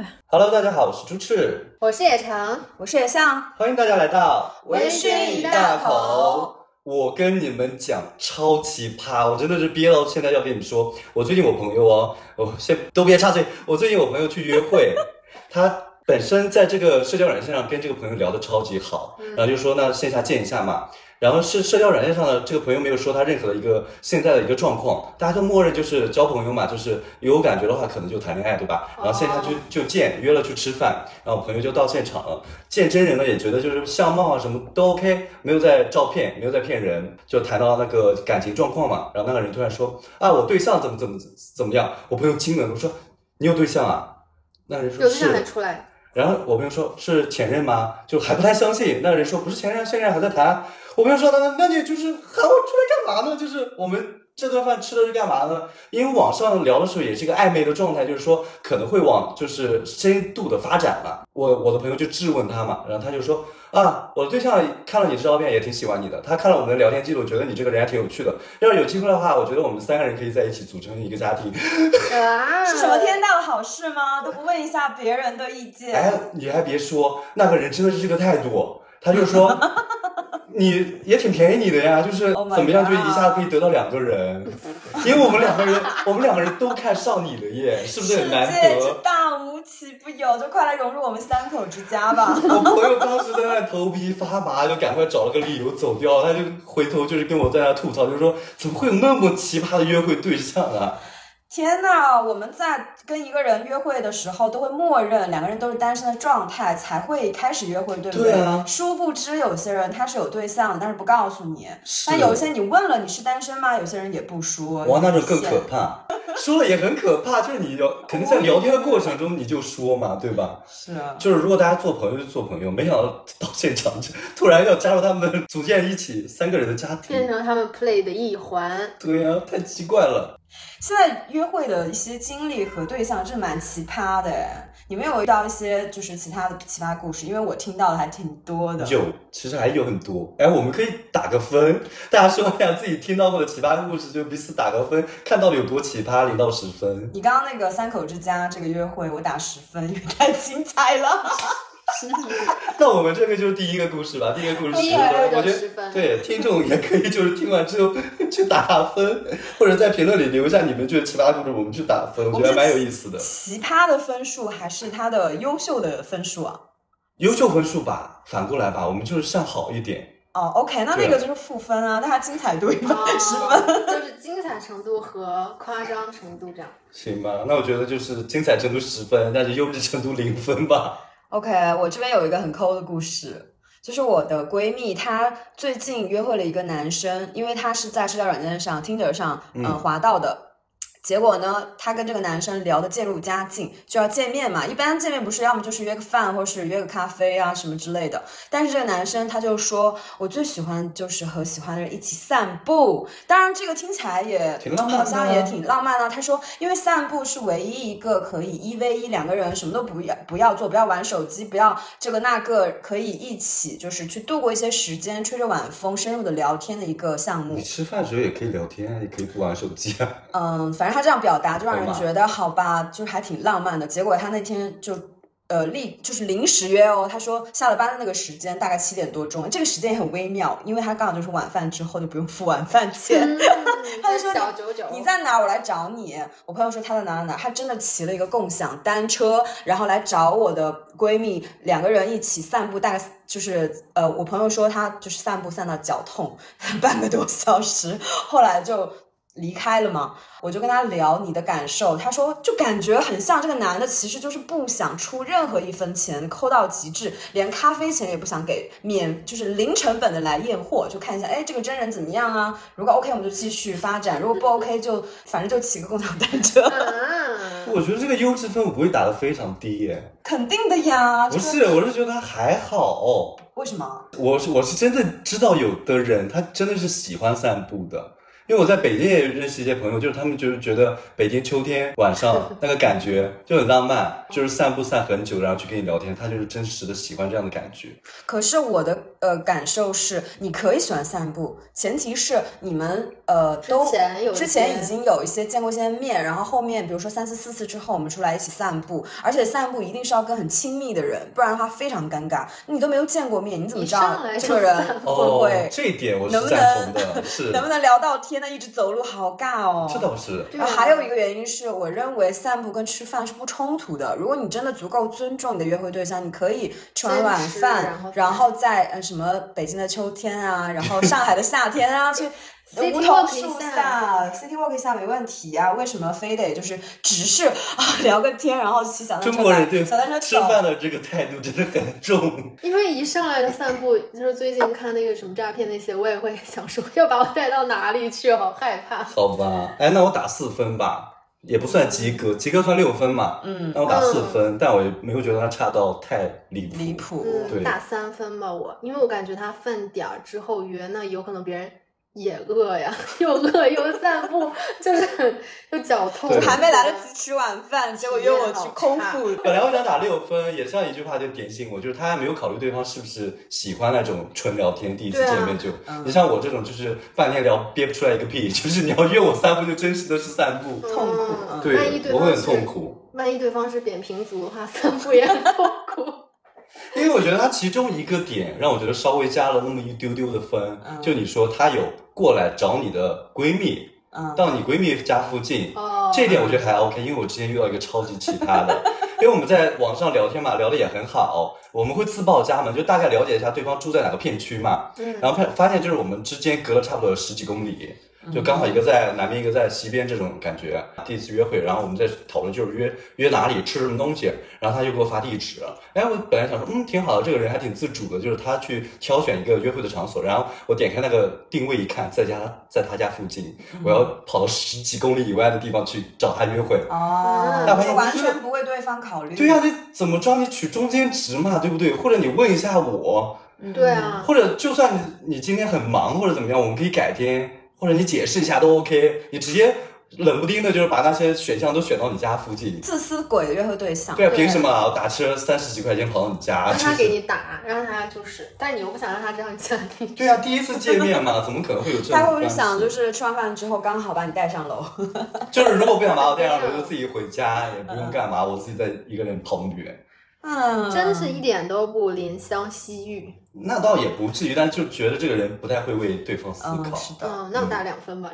呗。Hello，大家好，我是朱赤，我是野橙，我是野象，欢迎大家来到微醺一大口。我跟你们讲超奇葩，我真的是憋到现在要跟你们说，我最近我朋友哦，我先都别插嘴，我最近我朋友去约会，他本身在这个社交软件上跟这个朋友聊得超级好，然后就说那线下见一下嘛。然后是社交软件上的这个朋友没有说他任何的一个现在的一个状况，大家都默认就是交朋友嘛，就是有感觉的话可能就谈恋爱，对吧？然后线下就就见，约了去吃饭，然后朋友就到现场了，见真人呢也觉得就是相貌啊什么都 OK，没有在照片，没有在骗人，就谈到那个感情状况嘛，然后那个人突然说啊我对象怎么怎么怎么样，我朋友惊了，我说你有对象啊？那个人说有对象还是。出来，然后我朋友说是前任吗？就还不太相信。那个人说不是前任，现任还在谈。我朋友说那那你就是喊我出来干嘛呢？就是我们这顿饭吃的是干嘛呢？因为网上聊的时候也是一个暧昧的状态，就是说可能会往就是深度的发展嘛。我我的朋友就质问他嘛，然后他就说啊，我的对象看了你的照片也挺喜欢你的，他看了我们的聊天记录，觉得你这个人还挺有趣的。要是有机会的话，我觉得我们三个人可以在一起组成一个家庭。啊，是什么天大的好事吗？都不问一下别人的意见。哎，你还别说，那个人真的是这个态度，他就说你也挺便宜你的呀，就是 Oh 怎么样就一下可以得到两个人，因为我们两个人，我们两个人都看上你了耶，是不是很难得？大无奇不有，就快来融入我们三口之家吧。我朋友当时在那头皮发麻，就赶快找了个理由走掉，他就回头就是跟我在那吐槽，就说怎么会有那么奇葩的约会对象啊？天呐，我们在跟一个人约会的时候，都会默认两个人都是单身的状态，才会开始约会，对不对啊殊不知有些人他是有对象的，但是不告诉你。是但有一些你问了你是单身吗？有些人也不说。哇，那就更可怕，说了也很可怕，就是你要肯定在聊天的过程中你就说嘛，对吧？是啊。就是如果大家做朋友就做朋友，没想到到现场就突然要加入他们，组建一起三个人的家庭，变成他们 play 的一环。对呀、太奇怪了。现在约会的一些经历和对象真的蛮奇葩的哎，你们有没有遇到一些就是其他的奇葩故事？因为我听到的还挺多的。有，其实还有很多。哎，我们可以打个分，大家说一下自己听到过的奇葩故事，就彼此打个分，看到底有多奇葩，零到十分。你刚刚那个三口之家这个约会，我打十分，因为太精彩了。那我们这个就是第一个故事吧，第一个故事十分，我觉10分得对听众也可以就是听完之后去打打分，或者在评论里留下你们觉得奇葩故事，我们去打分，我觉得蛮有意思的。奇葩的分数还是他的优秀的分数啊？优秀分数吧，反过来吧，我们就是向好一点。哦，OK，那那个就是负分啊，那它精彩度一般哦 十分。就是精彩程度和夸张程度这样。行吧，那我觉得就是精彩程度十分，但是优质程度零分吧。OK，我这边有一个很抠的故事，就是我的闺蜜，她最近约会了一个男生，因为她是在社交软件上 Tinder 上嗯、呃滑到的。结果呢，她跟这个男生聊得渐入佳境，就要见面嘛。一般见面不是要么就是约个饭，或是约个咖啡啊什么之类的。但是这个男生他就说，我最喜欢就是和喜欢的人一起散步。当然，这个听起来也挺浪漫的好像也挺浪漫的。他说，因为散步是唯一一个可以一 v 一两个人什么都不要不要做，不要玩手机，不要这个那个，可以一起就是去度过一些时间，吹着晚风，深入的聊天的一个项目你。吃饭的时候也可以聊天啊，也可以不玩手机啊。嗯，反正他这样表达就让人觉得好吧，就是还挺浪漫的。结果他那天就。呃，立就是临时约哦。他说下了班的那个时间大概七点多钟，这个时间也很微妙，因为他刚好就是晚饭之后就不用付晚饭钱。嗯，他就说小九九，你在哪？我来找你。我朋友说他在哪哪哪，他真的骑了一个共享单车，然后来找我的闺蜜，两个人一起散步，大概就是呃，我朋友说他就是散步散到脚痛，半个多小时，后来就离开了嘛。我就跟他聊你的感受，他说就感觉很像这个男的其实就是不想出任何一分钱，抠到极致，连咖啡钱也不想给，免就是零成本的来验货，就看一下，哎，这个真人怎么样啊？如果 OK 我们就继续发展，如果不 OK 就反正就骑个共享单车，啊，我觉得这个优质分我不会打得非常低耶，肯定的呀。不是，我是觉得他还好。为什么？我是我是真的知道有的人他真的是喜欢散步的，因为我在北京也认识一些朋友，就是他们就是觉得北京秋天晚上 那个感觉就很浪漫，就是散步散很久，然后去跟你聊天，他就是真实的喜欢这样的感觉。可是我的呃感受是，你可以喜欢散步，前提是你们呃都之前有之前已经有一些见过一些面，然后后面比如说三次四次之后，我们出来一起散步，而且散步一定是要跟很亲密的人，不然的话非常尴尬。你都没有见过面，你怎么知道这个人会不会、哦，这一点我是赞同能的，是，能不能聊到天呢？一直走路好尬哦。这倒是。对然后还有一个原因是，我认为散步跟吃饭是不冲突的。如果你真的足够尊重你的约会对象，你可以吃完晚饭然后，然后在呃什么北京的秋天啊，然后上海的夏天啊，去 City 梧桐 walk 下下，city walk 一下没问题啊。为什么非得就是只是啊聊个天，然后骑小单车来中国人对小单车吃？饭的这个态度真的很重。因为一上来就散步，就是最近看那个什么诈骗那些，我也会想说要把我带到哪里去，好害怕。好吧，哎，那我打四分吧，也不算及格，及格算六分嘛。嗯，那我打四分，但我也没有觉得它差到太离谱。离谱。嗯，对打三分吧我，因为我感觉他饭点儿之后约，那有可能别人也饿呀，又饿又散步，就是很又脚痛，还没来得及吃晚饭，结果约我去空腹。本来我想打六分，也像一句话就点醒我，就是他还没有考虑对方是不是喜欢那种纯聊天，第一次见面就。嗯你像我这种，就是半天聊憋不出来一个屁，就是你要约我散步，就真实的是散步。痛苦嗯对万一对我会很痛苦。万一对方是扁平足的话，散步也很痛苦。因为我觉得他其中一个点让我觉得稍微加了那么一丢丢的分，嗯就你说他有过来找你的闺蜜，嗯，到你闺蜜家附近，哦，这一点我觉得还 OK，因为我之前遇到一个超级奇葩的，因为我们在网上聊天嘛，聊的也很好，我们会自报家门，就大概了解一下对方住在哪个片区嘛，嗯然后发发现就是我们之间隔了差不多有十几公里，就刚好一个在南边，一个在西边这种感觉。第一次约会，然后我们在讨论就是约约哪里吃什么东西，然后他就给我发地址。哎，我本来想说，嗯，挺好的，这个人还挺自主的，就是他去挑选一个约会的场所，然后我点开那个定位一看，在家在他家附近，我要跑到十几公里以外的地方去找他约会。哦，完全不为对方考虑。对呀、你怎么着？你取中间值嘛，对不对？或者你问一下我，嗯对啊，或者就算你你今天很忙或者怎么样，我们可以改天，或者你解释一下都 OK。你直接冷不丁的，就是把那些选项都选到你家附近。自私鬼的约会对象。对啊，对凭什么啊？我打车三十几块钱跑到你家？让他给你打，让他就是，但你又不想让他这样家里。对啊，第一次见面嘛，怎么可能会有这样他会不？会想，就是吃完饭之后刚好把你带上楼？就是如果不想把我带上楼，就自己回家，也不用干嘛，我自己再一个人跑那么远。嗯，真是一点都不怜香惜玉。那倒也不至于，但就觉得这个人不太会为对方思嗯，考。是的，嗯，那我打两分吧。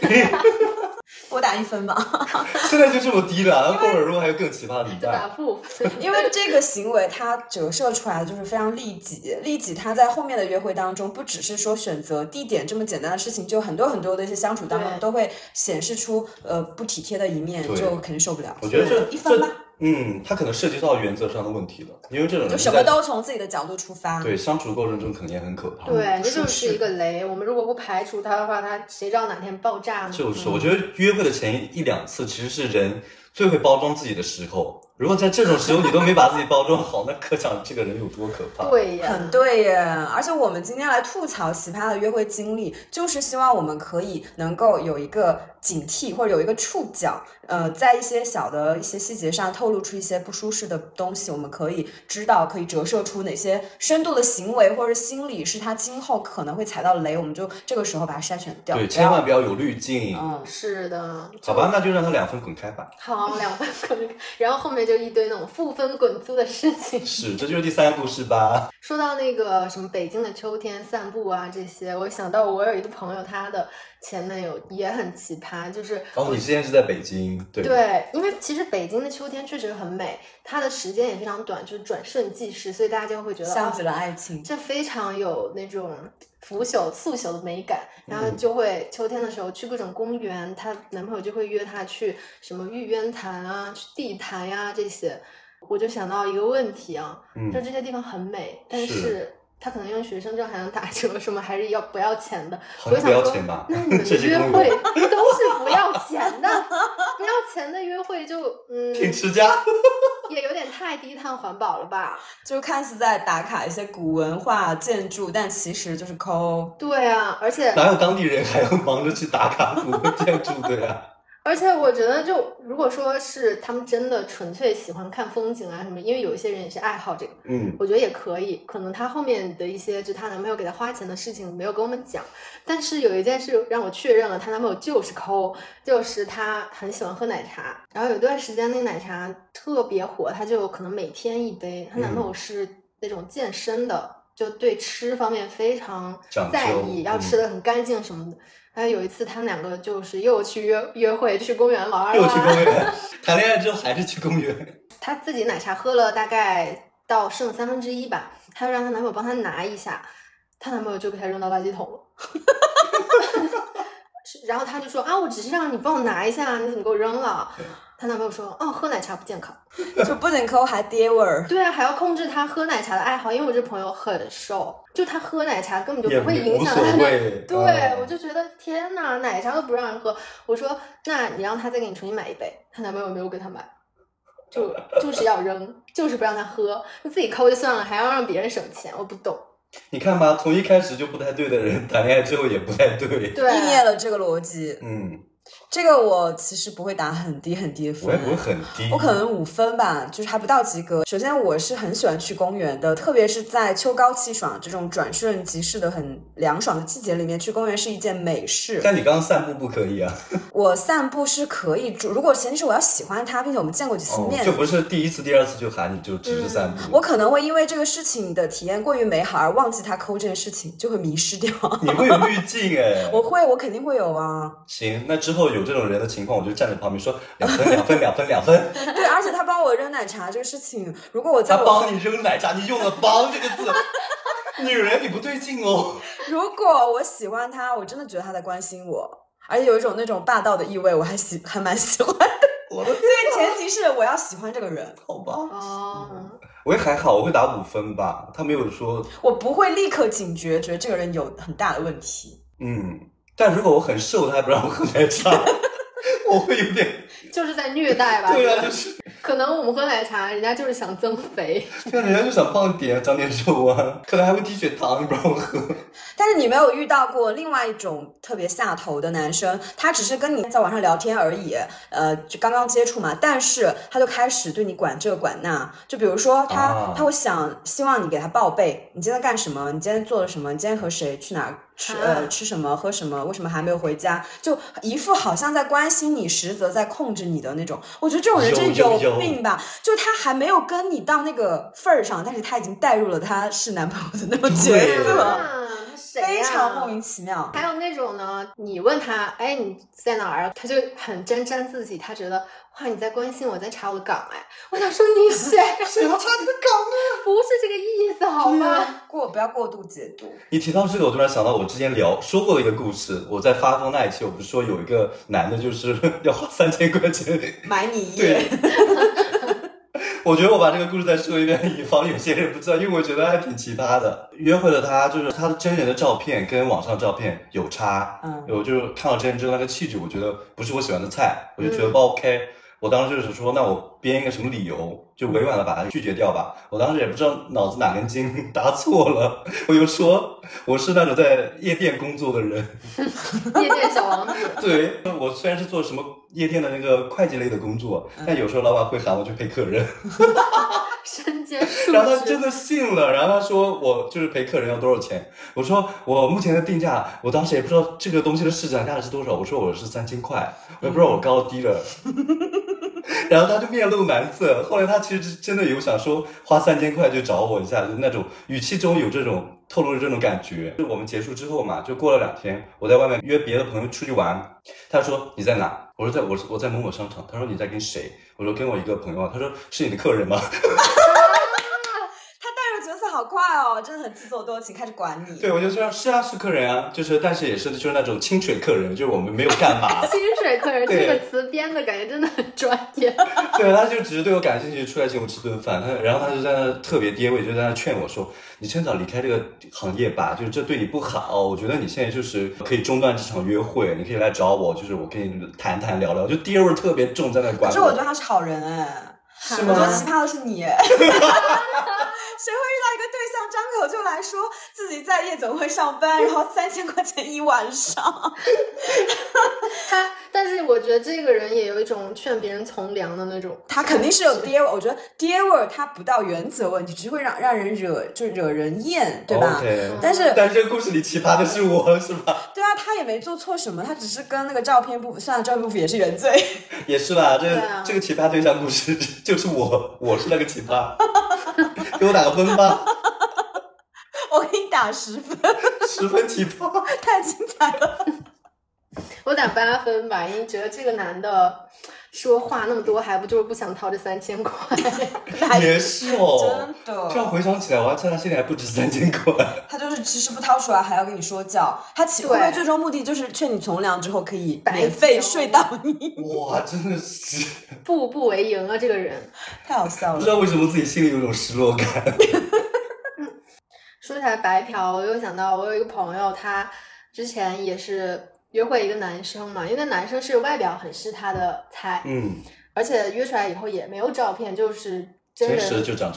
我打一分吧。现在就这么低了，那过会儿如果还有更奇葩的打？负。因为这个行为它折射出来的就是非常利己，利己它在后面的约会当中，不只是说选择地点这么简单的事情，就很多很多的一些相处当中都会显示出呃不体贴的一面，就肯定受不了。我觉得这一分吧，嗯，他可能涉及到原则上的问题了，因为这种人就什么都从自己的角度出发。对相处的过程中可能也很可怕。对，这就是一个雷。我们如果不排除它的话，它谁知道哪天爆炸呢？就是，我觉得约会的前一两次其实是人最会包装自己的时候。如果在这种时候你都没把自己包装好，那可想这个人有多可怕。对呀，很对耶，而且我们今天来吐槽奇葩的约会经历，就是希望我们可以能够有一个警惕，或者有一个触角，呃，在一些小的一些细节上透露出一些不舒适的东西，我们可以知道，可以折射出哪些深度的行为或者心理是他今后可能会踩到雷，我们就这个时候把它筛选掉。对，千万不要有滤镜。嗯，是的。好吧，那就让他两分滚开吧。好，两分滚开，然后后面就一堆那种负分滚租的事情。是，这就是第三步是吧？说到那个什么北京的秋天散步啊这些，我想到我有一个朋友，他的前男友也很奇葩，就是哦，你之前是在北京，对。对，因为其实北京的秋天确实很美，它的时间也非常短，就是转瞬即逝，所以大家就会觉得啊像极了爱情。这非常有那种腐朽速朽的美感，然后嗯就会秋天的时候去各种公园，她男朋友就会约她去什么玉渊潭啊、去地坛呀、这些，我就想到一个问题啊，嗯就这些地方很美，但是是。他可能用学生证还能打折，什么还是要不要钱的？好像不要我就想说钱吧那你们 的约会都是不要钱的，不要钱的约会就嗯，挺持家。也有点太低碳环保了吧？就看似在打卡一些古文化建筑，但其实就是抠。对啊，而且哪有当地人还要忙着去打卡古文建筑的呀？而且我觉得，就如果说是他们真的纯粹喜欢看风景啊什么，因为有一些人也是爱好这个，嗯，我觉得也可以。可能她后面的一些，就她男朋友给她花钱的事情没有跟我们讲，但是有一件事让我确认了，她男朋友就是抠，就是他很喜欢喝奶茶。然后有段时间那个奶茶特别火，她就可能每天一杯。她男朋友是那种健身的，就对吃方面非常在意，要嗯吃的很干净什么的。还有有一次，他们两个就是又去约约会，去公园玩儿啊，又去公园，谈恋爱之后还是去公园。她自己奶茶喝了大概到剩三分之一吧，她就让她男朋友帮她拿一下，她男朋友就给她扔到垃圾桶了。是然后她就说啊，我只是让你帮我拿一下，你怎么给我扔了？她男朋友说，哦，喝奶茶不健康。就不仅抠还爹味儿。对啊，还要控制他喝奶茶的爱好，因为我这朋友很瘦，就他喝奶茶根本就不会影响他的。对，嗯我就觉得天呐，奶茶都不让人喝。我说，那你让他再给你重新买一杯。她男朋友没有给她买，就就是要扔，就是不让他喝，就自己抠就算了，还要让别人省钱，我不懂。你看吧，从一开始就不太对的人，谈恋爱之后也不太对。对，意灭了这个逻辑，嗯，这个我其实不会打很低很低的分，我也不会很低。我可能五分吧，就是还不到及格。首先，我是很喜欢去公园的，特别是在秋高气爽这种转瞬即逝的很凉爽的季节里面，去公园是一件美事。但你刚刚散步不可以啊，我散步是可以，如果前提是我要喜欢它，并且我们见过几次哦面，就不是第一次、第二次就喊你就只是散步。我可能会因为这个事情的体验过于美好而忘记他抠这件事情，就会迷失掉。你会有滤镜 哎。我会，我肯定会有啊。行，那之后有这种人的情况，我就站在旁边说两分、两分、两分、两分。对，而且他帮我扔奶茶这个事情，如果我在我他帮你扔奶茶，你用了“帮”这个字，女人你不对劲哦。如果我喜欢他，我真的觉得他在关心我，而且有一种那种霸道的意味，我还喜还蛮喜欢的。我的所以前提是我要喜欢这个人，好吧，哦，我也还好，我会打五分吧。他没有说，我不会立刻警觉，觉得这个人有很大的问题。嗯，但如果我很瘦，他还不让我喝奶茶，我会有点，就是在虐待吧？对啊，就是，可能我们喝奶茶，人家就是想增肥。对啊，人家就想胖点，长点肉啊，可能还会低血糖，你不让我喝。但是你没有遇到过另外一种特别下头的男生，他只是跟你在网上聊天而已，呃，就刚刚接触嘛，但是他就开始对你管这管那，就比如说他、啊。他会想希望你给他报备，你今天干什么，你今天做了什么，你今天和谁去哪儿吃、呃啊吃什么喝什么，为什么还没有回家，就一副好像在关心你，实则在控制你的那种。我觉得这种人真是有病吧，就他还没有跟你到那个份儿上，但是他已经带入了他是男朋友的那种角色。非常莫名其妙。还有那种呢，你问他，哎，你在哪儿？他就很沾沾自喜，他觉得哇，你在关心我，在查我的岗哎。我想说你谁？谁要查你的岗啊？不是这个意思好吗？过不要过度解读。你提到这个，我突然想到我之前聊说过的一个故事。我在发疯那一期，我不是说有一个男的，就是 要花三千块钱买你一对夜，，我觉得我把这个故事再说一遍，以防有些人不知道，因为我觉得还挺奇葩的。约会了他，就是他的真人的照片跟网上照片有差，嗯我就是看到真人之后那个气质，我觉得不是我喜欢的菜，我就觉得嗯不 OK。我当时就是说，那我编一个什么理由，就委婉的把他拒绝掉吧。我当时也不知道脑子哪根筋 搭错了，我就说我是那种在夜店工作的人，夜店小王子，对我虽然是做什么夜店的那个会计类的工作，但有时候老板会喊我去陪客人。身兼数职。然后他真的信了，然后他说我就是陪客人要多少钱？我说我目前的定价，我当时也不知道这个东西的市场价是多少，我说我是三千块，我也不知道我高低了。然后他就面露难色。后来他其实真的有想说花三千块就找我一下，就那种语气中有这种透露着这种感觉。就我们结束之后嘛，就过了两天，我在外面约别的朋友出去玩，他说你在哪？我说在我我在某某商场。他说你在跟谁？我说跟我一个朋友。他说是你的客人吗？好快哦，真的很自作多情，开始管你。对，我就说是啊，是客人啊，就是但是也是就是那种清水客人，就是我们没有干嘛。清水客人这个词编的感觉真的很专业。对，他就只是对我感兴趣，出来请我吃顿饭。他然后他就在那特别爹味，就在那劝我说：“你趁早离开这个行业吧，就是这对你不好。我觉得你现在就是可以中断这场约会，你可以来找我，就是我跟你谈谈聊聊。”就爹味儿特别重，在那管可是我觉得他是好人哎，是我觉得？奇葩的是你，谁会遇到口就来说自己在夜总会上班，然后 三千块钱一晚上？他，但是我觉得这个人也有一种劝别人从良的那种，他肯定是有爹味儿，我觉得爹味儿他不到原则问题，只会让让人惹就惹人厌，对吧但是但是这个故事里奇葩的是我，是吧？对啊，他也没做错什么，他只是跟那个照片不符，算了，照片不符也是原罪。也是啦，这个、啊这个奇葩对象故事就是我，我是那个奇葩，给我打个分吧，打十分，十分奇葩。太精彩了。我打八分吧，因为觉得这个男的说话那么多，还不就是不想掏这三千块？也是哦，真的这样回想起来，我还趁他现在还不止三千块。他就是其实不掏出来还要跟你说教，他其对会不会最终目的就是劝你从良之后可以白免费睡到你？哇，真的是步步为营啊，这个人。太好笑了不知。道为什么自己心里有种失落感。说起来白嫖，我又想到我有一个朋友，他之前也是约会一个男生嘛，因为那男生是外表很是他的菜，嗯，而且约出来以后也没有照片，就是真人，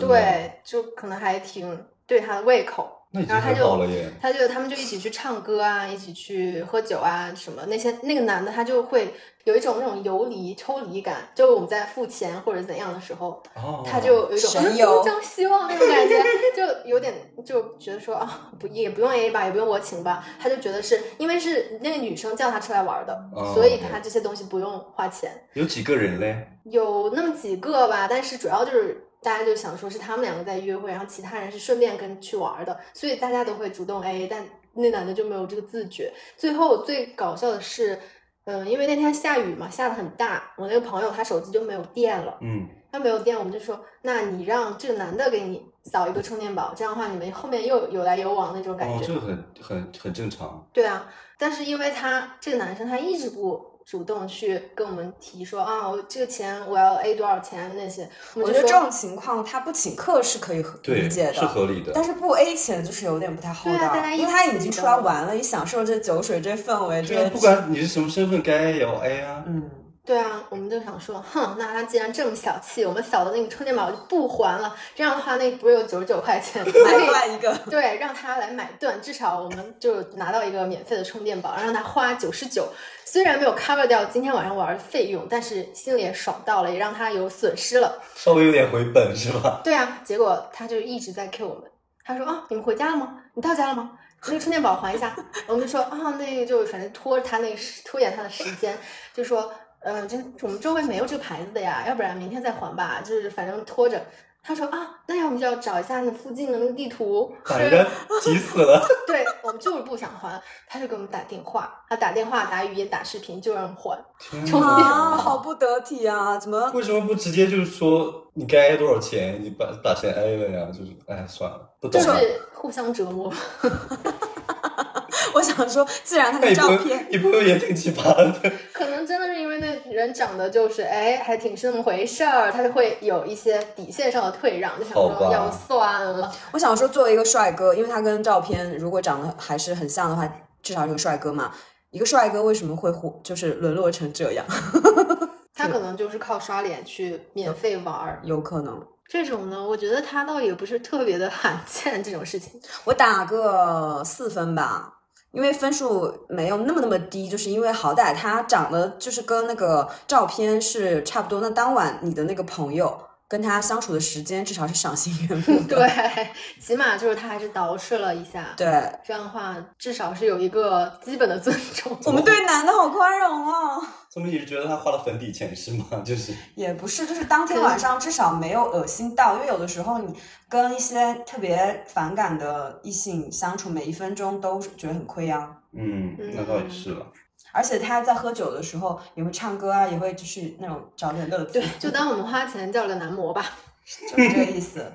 对，就可能还挺对他的胃口。那已经然后他很好就了耶。他就他们就一起去唱歌啊，一起去喝酒啊，什么那些那个男的他就会有一种那种游离抽离感，就我们在付钱或者怎样的时候，哦，他就有一种嗯神游东张西望那种感觉，就有点就觉得说啊，不也不用 A 吧，也不用我请吧，他就觉得是因为是那个女生叫他出来玩的，哦所以他这些东西不用花钱。有几个人嘞？有那么几个吧，但是主要就是大家就想说是他们两个在约会，然后其他人是顺便跟去玩的，所以大家都会主动 A，但那男的就没有这个自觉。最后最搞笑的是，嗯、因为那天下雨嘛，下的很大，我那个朋友他手机就没有电了，嗯，他没有电，我们就说，那你让这个男的给你扫一个充电宝，这样的话你们后面又有来有往那种感哦，觉。这个很很很正常。对啊，但是因为他这个男生他一直不主动去跟我们提说啊，我这个钱我要 A 多少钱那些，我觉得这种情况他不请客是可以，理解的，是合理的。但是不 A 钱就是有点不太厚道，啊大家一因为他已经出来玩了，你享受这酒水、这氛围，这对啊，不管你是什么身份，该也要 A 啊。嗯，对啊，我们就想说，哼，那他既然这么小气，我们扫的那个充电宝就不还了，这样的话那不是有九十九块钱买另外一个。对，让他来买断，至少我们就拿到一个免费的充电宝，让他花九十九。虽然没有 cover 掉今天晚上玩的费用，但是心里也爽到了，也让他有损失了。稍微有点回本是吧？对啊，结果他就一直在 Q 我们，他说啊，你们回家了吗？你到家了吗？那个充电宝还一下。我们就说啊，那个就反正拖他那个时拖延他的时间，就说呃，这我们周围没有这个牌子的呀，要不然明天再还吧，就是反正拖着。他说啊，那要不就要找一下那附近的那个地图，把人家急 死了。对我们就是不想还，他就给我们打电话，他打电话、打语音、打视频，就让我们还。天充电啊，好不得体啊！怎么？为什么不直接就是说你该多少钱，你把把钱 A 了呀？就是哎，算了，不懂就了。是互相折磨。我想说，既然他的照片，你朋友也挺奇葩的。可能真的是因为那人长得就是哎，还挺是那么回事儿，他就会有一些底线上的退让，就想说要算了。我想说，作为一个帅哥，因为他跟照片如果长得还是很像的话，至少是个帅哥嘛。一个帅哥为什么会火，就是沦落成这样？他可能就是靠刷脸去免费玩儿，有可能。这种呢，我觉得他倒也不是特别的罕见这种事情。我打个四分吧，因为分数没有那么那么低，就是因为好歹他长得就是跟那个照片是差不多。那当晚你的那个朋友跟他相处的时间至少是赏心悦目的。对，起码就是他还是捯饬了一下，对，这样的话至少是有一个基本的尊重。我们对男的好宽容啊。怎么你是觉得他花了粉底钱是吗？就是也不是，就是当天晚上至少没有恶心到，因为有的时候你跟一些特别反感的异性相处，每一分钟都觉得很亏啊。嗯，那倒也是了。而且他在喝酒的时候也会唱歌啊，也会就是那种找点乐子，对，就当我们花钱叫了个男模吧。就是这个意思。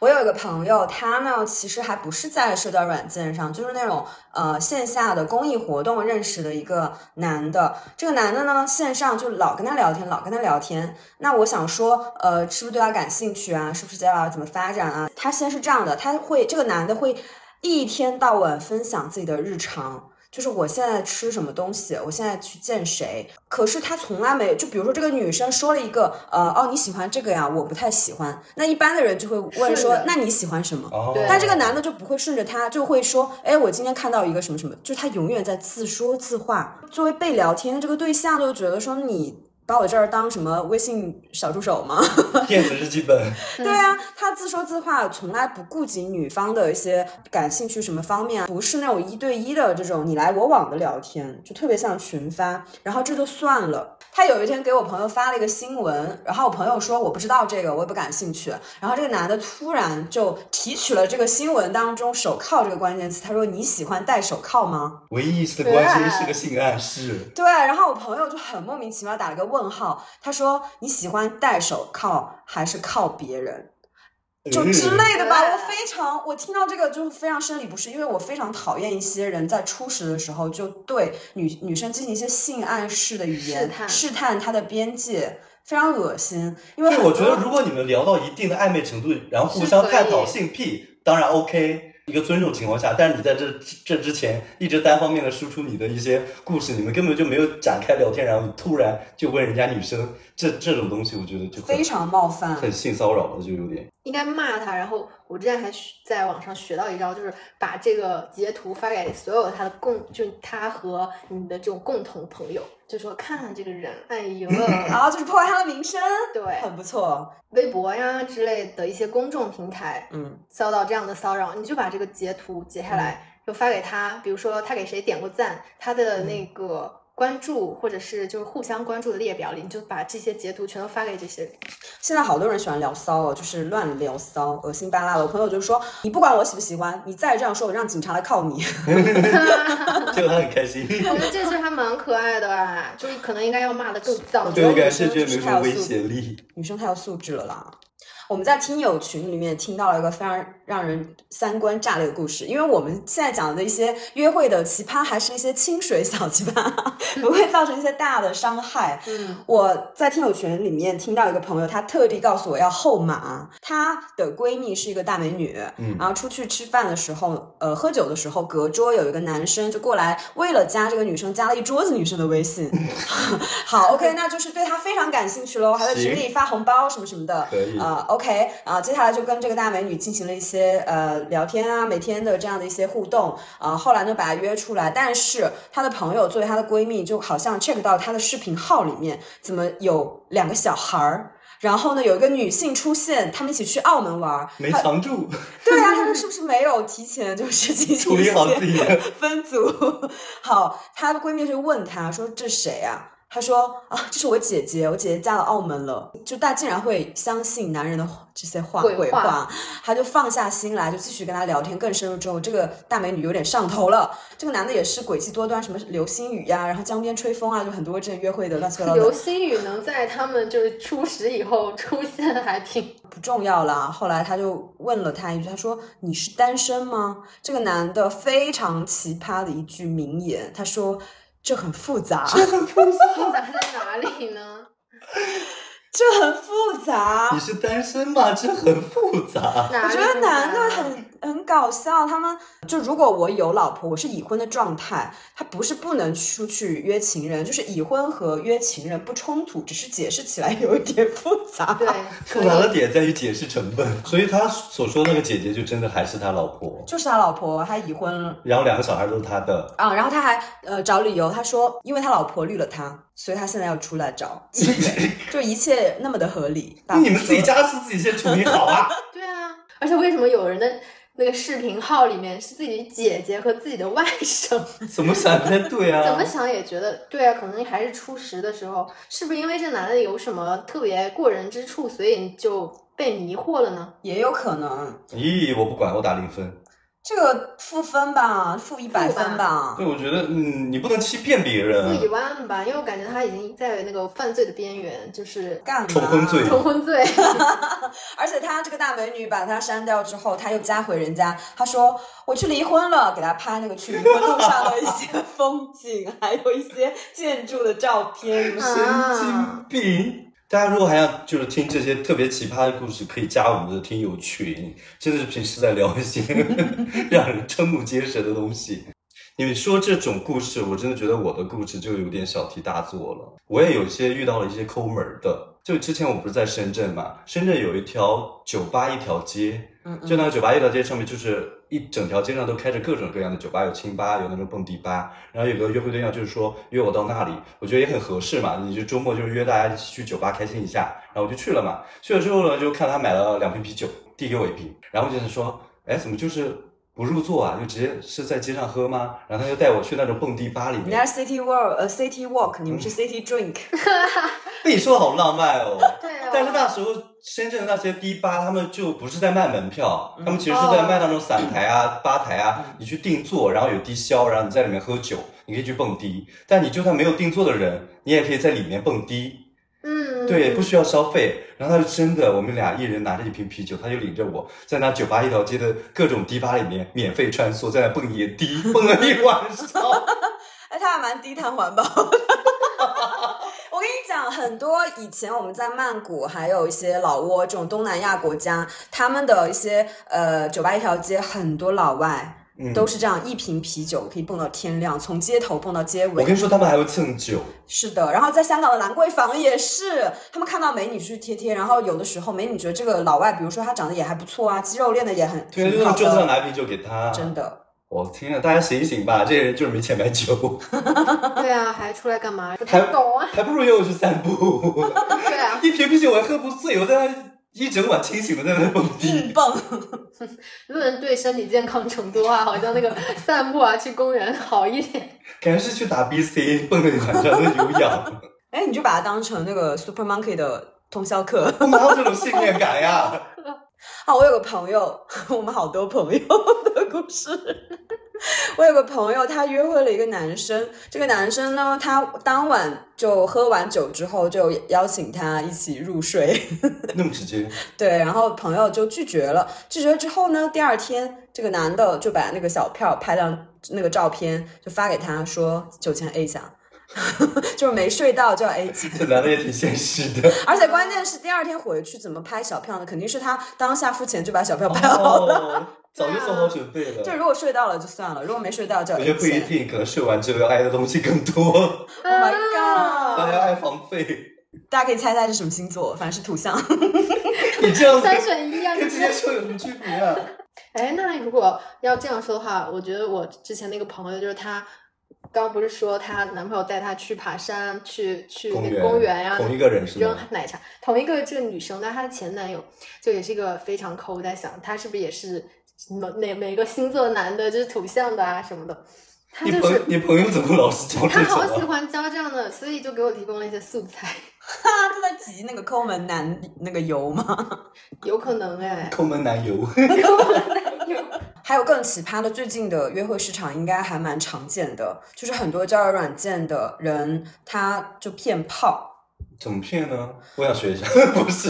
我有一个朋友，他呢其实还不是在社交软件上，就是那种呃线下的公益活动认识的一个男的。这个男的呢，线上就老跟他聊天，老跟他聊天。那我想说，呃，是不是对他感兴趣啊？是不是接下来要怎么发展啊？他先是这样的，他会这个男的会一天到晚分享自己的日常。就是我现在吃什么东西，我现在去见谁，可是他从来没就比如说这个女生说了一个呃哦你喜欢这个呀，我不太喜欢，那一般的人就会问说那你喜欢什么？哦，对但这个男的就不会顺着他，就会说，哎，我今天看到一个什么什么，就是他永远在自说自话。作为被聊天的这个对象，就觉得说你把我这儿当什么微信小助手吗？电子日记本，对啊，他自说自话，从来不顾及女方的一些感兴趣什么方面啊，不是那种一对一的这种你来我往的聊天，就特别像群发。然后这就算了。他有一天给我朋友发了一个新闻，然后我朋友说我不知道这个，我也不感兴趣。然后这个男的突然就提取了这个新闻当中手铐这个关键词，他说你喜欢戴手铐吗？唯一一次的关心是个性暗示。对，然后我朋友就很莫名其妙打了个问号，他说你喜欢戴手铐还是靠别人？就之类的吧，我非常，我听到这个就非常生理不适，因为我非常讨厌一些人在初识的时候就对女女生进行一些性暗示的语言，试探她的边界，非常恶心。因为我觉得如果你们聊到一定的暧昧程度，然后互相探讨性癖，当然 OK，一个尊重情况下，但是你在这这之前一直单方面的输出你的一些故事，你们根本就没有展开聊天，然后你突然就问人家女生，这这种东西，我觉得就非常冒犯。很性骚扰了，就有点。应该骂他。然后我之前还学在网上学到一招，就是把这个截图发给所有他的共，就是他和你的这种共同朋友，就说看这个人，哎呦，然后就是破坏他的名声，对，很不错。微博呀之类的一些公众平台嗯，遭到这样的骚扰，你就把这个截图截下来，就发给他，比如说他给谁点过赞，他的那个。关注或者是就是互相关注的列表里，你就把这些截图全都发给这些人。现在好多人喜欢聊骚哦，就是乱聊骚，恶心巴拉的。我朋友就说，你不管我喜不喜欢，你再这样说，我让警察来铐你。结果他很开心。我觉得这事还蛮可爱的啊，就是可能应该要骂的更脏。对我感觉女生这没就是有什么威胁力。女生太有素质了啦。我们在听友群里面听到了一个非常让人三观炸裂的故事，因为我们现在讲的一些约会的奇葩，还是一些清水小奇葩，不会造成一些大的伤害。嗯，我在听友群里面听到一个朋友，她特地告诉我要后码，她的闺蜜是一个大美女，嗯然后出去吃饭的时候，呃，喝酒的时候，隔桌有一个男生就过来，为了加这个女生，加了一桌子女生的微信。好，OK，那就是对她非常感兴趣喽，还在群里发红包什么什么的。可以呃，OK，啊、接下来就跟这个大美女进行了一些呃聊天啊，每天的这样的一些互动啊、后来呢把她约出来，但是她的朋友作为她的闺蜜，就好像 check 到她的视频号里面怎么有两个小孩儿。然后呢，有一个女性出现，他们一起去澳门玩儿。没藏住，对啊，他们是不是没有提前就是进行处理好自己的。分组？好，她的闺蜜就问她说：“这谁啊？”她说：“啊，这是我姐姐，我姐姐嫁到澳门了。”就大家竟然会相信男人的这些话鬼话鬼话，她就放下心来，就继续跟他聊天。更深入之后，这个大美女有点上头了。这个男的也是诡计多端，什么流星雨呀、然后江边吹风啊，就很多这约会的乱七八糟的流。星雨能在他们就是初识以后出现，还挺不重要啦。后来他就问了他一句，他说：“你是单身吗？”这个男的非常奇葩的一句名言，他说：“这很复杂，复杂在哪里呢？这很复杂你。”是单身吗？这很复杂。我觉得男的很很搞笑，他们就如果我有老婆，我是已婚的状态，他不是不能出去约情人，就是已婚和约情人不冲突，只是解释起来有一点复杂。对，复杂的点在于解释成本，所以他所说那个姐姐就真的还是他老婆，就是他老婆，他已婚了。然后两个小孩都是他的。啊，然后他还呃找理由，他说因为他老婆绿了他，所以他现在要出来找 就一切那么的合理。那你们自己家事自己先处理好啊！对啊，而且为什么有人的那个视频号里面是自己姐姐和自己的外甥？怎么想不太对啊？怎么想也觉得对啊，可能还是初识的时候，是不是因为这男的有什么特别过人之处，所以你就被迷惑了呢？也有可能，咦，我不管，我打零分。这个负分吧，负一百分吧。对，我觉得，嗯，你不能欺骗别人负人一。万吧，因为我感觉他已经在那个犯罪的边缘，就是干嘛重婚罪重婚罪。而且他这个大美女把他删掉之后，他又加回人家，他说我去离婚了，给他拍那个去离婚路上的一些 风景，还有一些建筑的照片。啊神经病！大家如果还想就是听这些特别奇葩的故事，可以加我们的听友群，真的是平时在聊一些 让人瞠目结舌的东西。你说这种故事，我真的觉得我的故事就有点小题大做了。我也有一些遇到了一些抠门儿的，就之前我不是在深圳嘛，深圳有一条酒吧一条街，嗯就那个酒吧一条街上面就是一整条街上都开着各种各样的酒吧，有清吧，有那种蹦迪吧，然后有个约会对象就是说约我到那里，我觉得也很合适嘛，你就周末就是约大家一起去酒吧开心一下，然后我就去了嘛，去了之后呢，就看他买了两瓶啤酒，递给我一瓶，然后就是说，哎，怎么就是不入座啊，就直接是在街上喝吗？然后他就带我去那种蹦迪吧里面，人家是 City Walk，呃，City Walk，你们是 City Drink，被你说的好浪漫哦。对啊，但是那时候深圳的那些迪吧，他们就不是在卖门票，嗯他们其实是在卖那种散台啊、吧台啊，你去订座，然后有低消，然后你在里面喝酒，你可以去蹦迪。但你就算没有订座的人，你也可以在里面蹦迪，嗯，对，嗯不需要消费。然后他就真的，我们俩一人拿着一瓶啤酒，他就领着我在那酒吧一条街的各种迪吧里面免费穿梭，在那蹦野迪，蹦了一晚上。哎，他还蛮低碳环保的。我跟你讲，很多以前我们在曼谷，还有一些老挝这种东南亚国家，他们的一些呃酒吧一条街，很多老外。嗯都是这样，一瓶啤酒可以蹦到天亮，从街头蹦到街尾。我跟你说，他们还会蹭酒，是的，然后在香港的兰桂坊也是，他们看到美女去贴贴，然后有的时候美女觉得这个老外，比如说他长得也还不错啊，肌肉练的也很对，就挺好是桌子上的，拿啤酒给他。真的。我天啊，大家醒一醒吧，这些人就是没钱买酒，对啊，还出来干嘛？不还太懂啊。还不如约我去散步。对啊，一瓶啤酒我还喝不醉，我在那一整晚清醒的在那蹦迪硬。蹦，论对身体健康程度的话，好像那个散步啊，去公园好一点。感觉是去打 BC，蹦了一晚上都有氧。哎，你就把它当成那个 Super Monkey 的通宵课。我哪有这种信念感呀？啊，我有个朋友，我们好多朋友的故事。我有个朋友，他约会了一个男生，这个男生呢，他当晚就喝完酒之后，就邀请他一起入睡。那么直接，对，然后朋友就拒绝了。拒绝之后呢，第二天这个男的就把那个小票拍到那个照片，就发给他说酒钱 A 一下，就是没睡到就要 A 钱。这男的也挺现实的。而且关键是第二天回去怎么拍小票呢？肯定是他当下付钱就把小票拍好了。哦，早就做好准备了。就如果睡到了就算了，如果没睡到就要我觉 A 得不一。定，可能睡完之后要挨的东西更多，Oh my 大 god！还要挨房费。大家可以猜猜是什么星座，反正是土象。你这样子三选一啊！跟直接说有什么区别啊？哎，那如果要这样说的话，我觉得我之前那个朋友就是她，刚不是说她男朋友带她去爬山，去去那个公园呀、同一个人是扔？奶茶，同一个这个女生，但她的前男友就也是一个非常抠，我在想他是不是也是哪哪每个星座男的，就是土象的啊什么的，他你就是朋你朋友怎么老是教这他种啊？好喜欢教这样的，所以就给我提供了一些素材，他就在挤那个抠门男那个油吗？有可能哎，抠门男友，还有更奇葩的，最近的约会市场应该还蛮常见的，就是很多交友软件的人，他就骗炮。怎么骗呢？我想学一下，不是，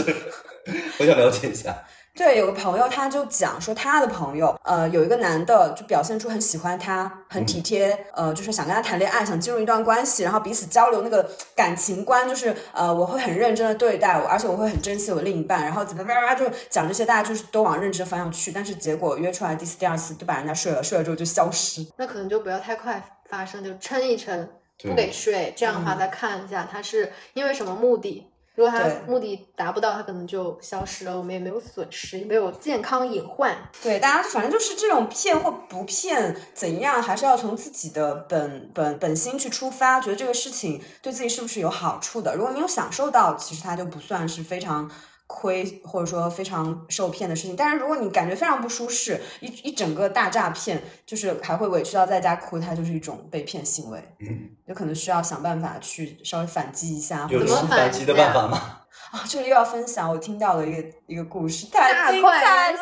我想了解一下。对，有个朋友他就讲说，他的朋友，呃，有一个男的就表现出很喜欢他，很体贴，呃，就是想跟他谈恋爱，想进入一段关系，然后彼此交流那个感情观，就是呃，我会很认真的对待我，而且我会很珍惜我另一半，然后怎么叭叭叭就讲这些，大家就是都往认知的方向去，但是结果约出来第四、第二次就把人家睡了，睡了之后就消失。那可能就不要太快发生，就撑一撑，不给睡，这样的话再看一下他是因为什么目的。如果他目的达不到，他可能就消失了，我们也没有损失，也没有健康隐患。对，大家反正就是这种骗或不骗，怎样还是要从自己的本本本心去出发，觉得这个事情对自己是不是有好处的。如果你有享受到，其实它就不算是非常亏，或者说非常受骗的事情。但是如果你感觉非常不舒适，一一整个大诈骗，就是还会委屈到在家哭，它就是一种被骗行为，嗯，有可能需要想办法去稍微反击一下。或有者是怎么反击的办法吗？啊，这里又要分享我听到的一个一个故事，太精彩了。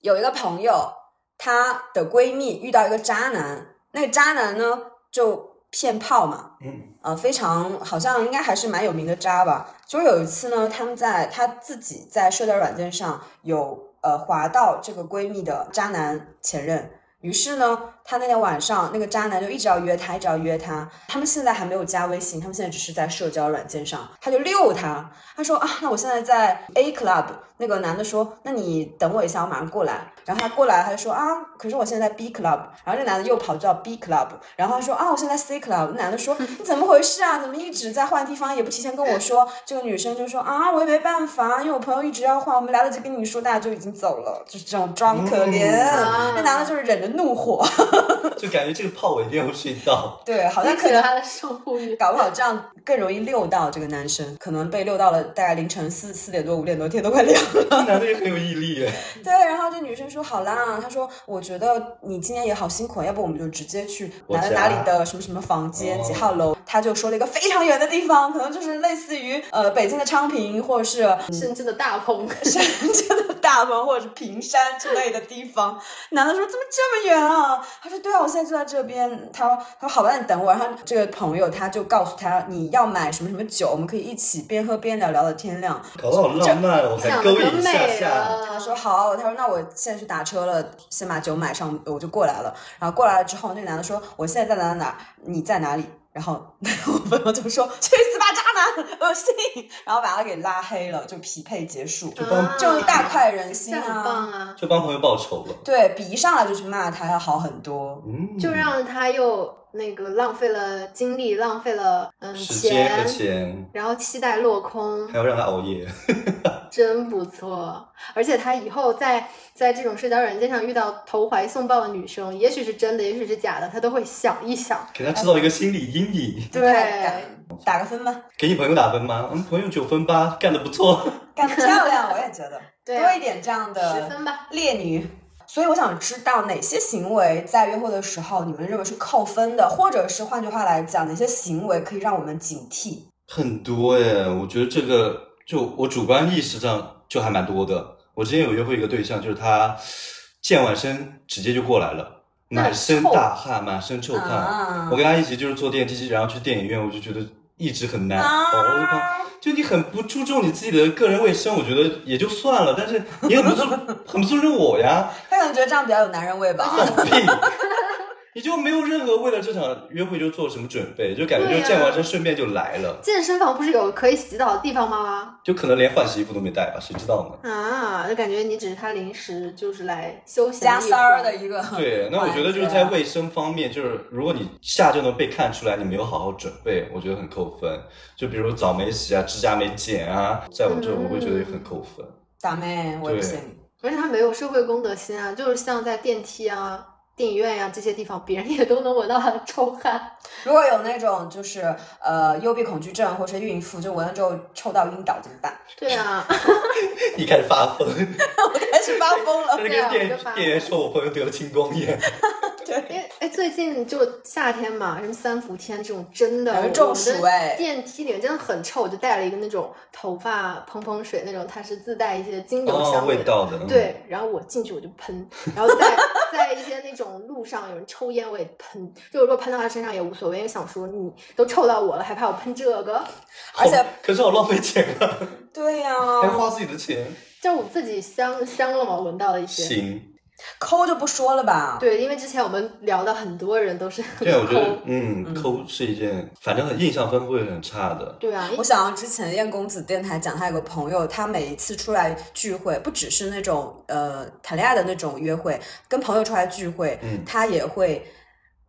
有一个朋友，她的闺蜜遇到一个渣男，那个渣男呢就骗炮嘛，嗯，呃，非常好像应该还是蛮有名的渣吧。就有一次呢，他们在他自己在社交软件上有呃滑到这个闺蜜的渣男前任，于是呢，他那天晚上那个渣男就一直要约她，一直要约她。他们现在还没有加微信，他们现在只是在社交软件上。他就溜她，他说啊，那我现在在 A club。那个男的说，那你等我一下，我马上过来。然后他过来，他就说啊，可是我现在在 B club。然后这男的又跑到 B club，然后他说啊，我现在 C club。那男的说 你怎么回事啊？怎么一直在换地方，也不提前跟我说？这个女生就说啊，我也没办法，因为我朋友一直要换，我没来得及跟你说，大家就已经走了，就是这种装可怜。那男的就是忍着怒火，就感觉这个炮我一定要睡到。对，好像可能他的守护欲，搞不好这样更容易溜到这个男生，可能被溜到了大概凌晨四四点多五点多，天都快亮了。男的也很有毅力耶。对，然后这女生说好啦，她说我觉得你今天也好辛苦，要不我们就直接去哪哪里的什么什么房间哦几号楼。他就说了一个非常远的地方，可能就是类似于呃北京的昌平，或者是深圳的大鹏，深圳的大鹏或者是平山之类的地方。男的说怎么这么远啊？他说对啊，我现在就在这边。他说他说好吧，那你等我。然后这个朋友他就告诉他你要买什么什么酒，我们可以一起边喝边聊聊到天亮。搞得好浪漫哦，我才想勾引一下下。他说好，他说那我现在去打车了，先把酒买上，我就过来了。然后过来了之后，那个男的说我现在在哪哪哪，你在哪里？然后我朋友就说去死吧，渣男，恶心！然后把他给拉黑了，就匹配结束，就帮就大快人心！啊！就帮朋友报仇了。对比一上来就去骂他要好很多。嗯，就让他又那个浪费了精力，浪费了嗯时间和钱，然后期待落空，还要让他熬夜。真不错。而且他以后在在这种社交软件上遇到投怀送抱的女生，也许是真的，也许是假的，他都会想一想。给他制造一个心理阴影。对，打个分吧，给你朋友打分吗？嗯，朋友九分八，干得不错。干得漂亮，我也觉得 对啊多一点这样的十的分吧。烈女。所以我想知道哪些行为在约会的时候你们认为是扣分的，或者是换句话来讲，哪些行为可以让我们警惕？很多耶，我觉得这个就我主观意识上就还蛮多的。我之前有约会一个对象，就是他健完身直接就过来了，满身大汗，满身臭汗。啊我跟他一起就是坐电梯，然后去电影院，我就觉得一直很难啊熬。我就你很不注重你自己的个人卫生，我觉得也就算了，但是你很不注 很不尊重我呀，他可能觉得这样比较有男人味吧。放屁！你就没有任何为了这场约会就做什么准备，就感觉就健完身顺便就来了，健身房不是有可以洗澡的地方吗？就可能连换洗衣服都没带吧，谁知道呢？啊，就感觉你只是他临时就是来休闲一加塞儿的一个对，那我觉得就是在卫生方面，就是如果你下就能被看出来你没有好好准备，我觉得很扣分。就比如澡没洗啊，指甲没剪啊，在我这我会觉得也很扣分。大妹，我也不对行。而且他没有社会公德心啊，就是像在电梯啊、电影院呀、这些地方，别人也都能闻到他的臭汗。如果有那种就是呃幽闭恐惧症或是孕妇，就闻了之后臭到晕倒怎么办？对啊，你开始发疯，我开始发疯了。就是对啊店员说我朋友得了青光眼，对，因为哎，最近就夏天嘛，什么三伏天这种真的，感觉中暑我们的哎电梯里面真的很臭，我就带了一个那种头发喷喷水那种，它是自带一些精油哦，香的。味道的，嗯，对，然后我进去我就喷，然后在在一些那种路上有人抽烟我也喷，就如果喷到他身上也无所谓，因为想说你都臭到我了，还怕我喷这个？而且可是我浪费钱啊，对呀、还花自己的钱。就我自己香香了嘛，闻到了一些。行，抠就不说了吧。对，因为之前我们聊的很多人都是 对啊，我觉得抠嗯，抠是一件，反正印象分会很差的。对啊，我想到之前燕公子电台讲，他有个朋友，他每一次出来聚会，不只是那种呃谈恋爱的那种约会，跟朋友出来聚会，嗯他也会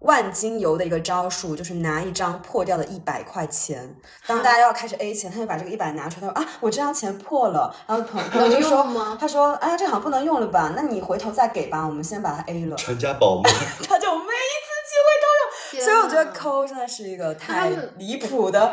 万金油的一个招数，就是拿一张破掉的一百块钱，当大家要开始 A 钱，他就把这个一百拿出来，他说啊，我这张钱破了，然后朋朋 友就说他说哎，这好像不能用了吧？那你回头再给吧，我们先把它 A 了，传家宝吗，他就每一次机会都有。所以我觉得抠真的是一个太离谱的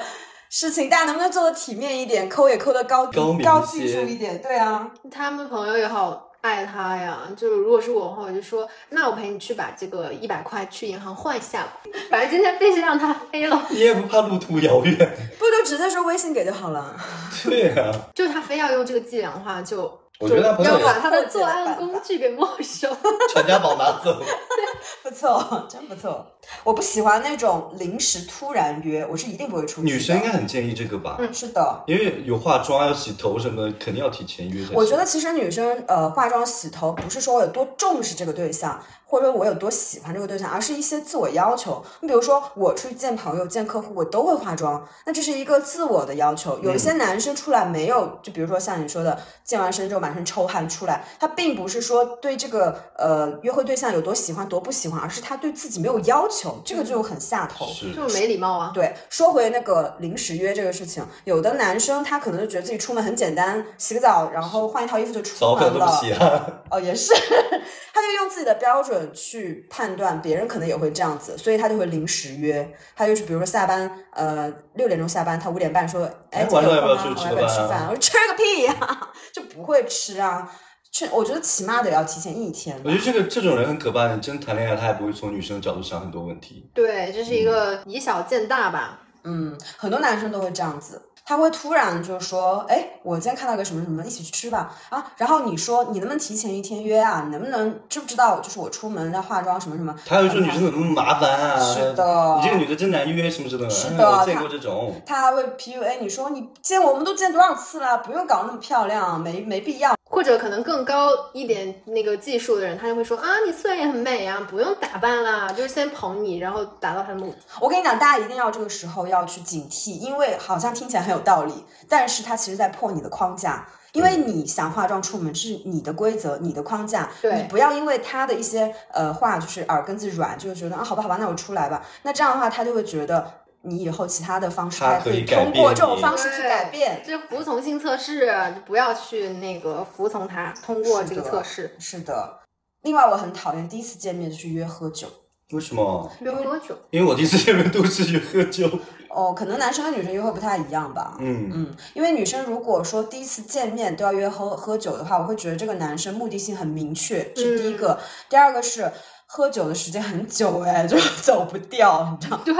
事情，大家能不能做的体面一点，抠也抠的高高技术一点？对啊，他们朋友也好爱他呀，就是如果是我的话，我就说，那我陪你去把这个一百块去银行换一下吧，反正今天必须让他飞了，你也不怕路途遥远？不就直接说微信给就好了。对啊，就是他非要用这个伎俩的话，就我觉得他朋友也要把他的作案工具给没收。传家宝拿走。不错，真不错。我不喜欢那种临时突然约，我是一定不会出去。女生应该很建议这个吧？嗯是的。因为有化妆、要洗头什么的，肯定要提前约。我觉得其实女生呃化妆洗头不是说我有多重视这个对象，或者说我有多喜欢这个对象，而是一些自我要求。你比如说，我出去见朋友、见客户，我都会化妆，那这是一个自我的要求。有一些男生出来没有，就比如说像你说的，健完身之后满身臭汗出来，他并不是说对这个呃约会对象有多喜欢、多不喜欢，而是他对自己没有要求，这个就很下头。就是没礼貌啊。对，说回那个临时约这个事情，有的男生他可能就觉得自己出门很简单，洗个澡，然后换一套衣服就出澡可能门了。都不洗啊。哦，也是，他就用自己的标准去判断别人可能也会这样子，所以他就会临时约。他就是比如说下班，呃，六点钟下班，他五点半说，哎，哎晚上要不要今天有空吗我要不要吃饭？我说吃个屁呀、就不会吃啊。去，我觉得起码得要提前一天。我觉得这个这种人很可怕，你真谈恋爱，他也不会从女生的角度想很多问题。对，这是一个以小见大吧。嗯，很多男生都会这样子，他会突然就说，哎，我今天看到个什么什么，一起去吃吧啊。然后你说你能不能提前一天约啊？你能不能知不知道，就是我出门要化妆什么什么？他会说女生怎么那么麻烦啊？是的你这个女的真难约，什么之类的。是的见过这种。他还会 PUA 你说你见我们都见多少次了，不用搞那么漂亮，没没必要。或者可能更高一点那个技术的人，他就会说啊，你素颜也很美啊，不用打扮啦，就是先捧你，然后达到他的目的。我跟你讲，大家一定要这个时候要去警惕，因为好像听起来很有道理，但是他其实在破你的框架。因为你想化妆出门是你的规则、你的框架，对你不要因为他的一些呃话就是耳根子软，就觉得啊好吧好吧，那我出来吧。那这样的话，他就会觉得你以后其他的方式，还可以通过这种方式去改变。这服从性测试，就不要去那个服从他，通过这个测试。是的。另外，我很讨厌第一次见面就去约喝酒。为什么？约喝酒，因为我第一次见面都是去喝酒。哦，可能男生跟女生约会不太一样吧。嗯，嗯，因为女生如果说第一次见面都要约喝喝酒的话，我会觉得这个男生目的性很明确，这是第一个。第二个是喝酒的时间很久，哎，就走不掉，你知道吗？对，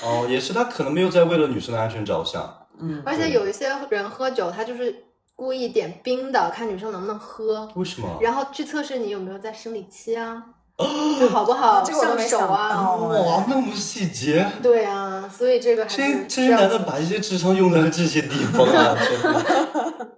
哦，也是，他可能没有在为了女生的安全着想。嗯，而且有一些人喝酒，他就是故意点冰的，看女生能不能喝，为什么？然后去测试你有没有在生理期啊，就好不好这个我都上手没想啊。到哇，那么细节，对啊，所以这个还这是这些男的把一些智商用在了这些地方啊！真的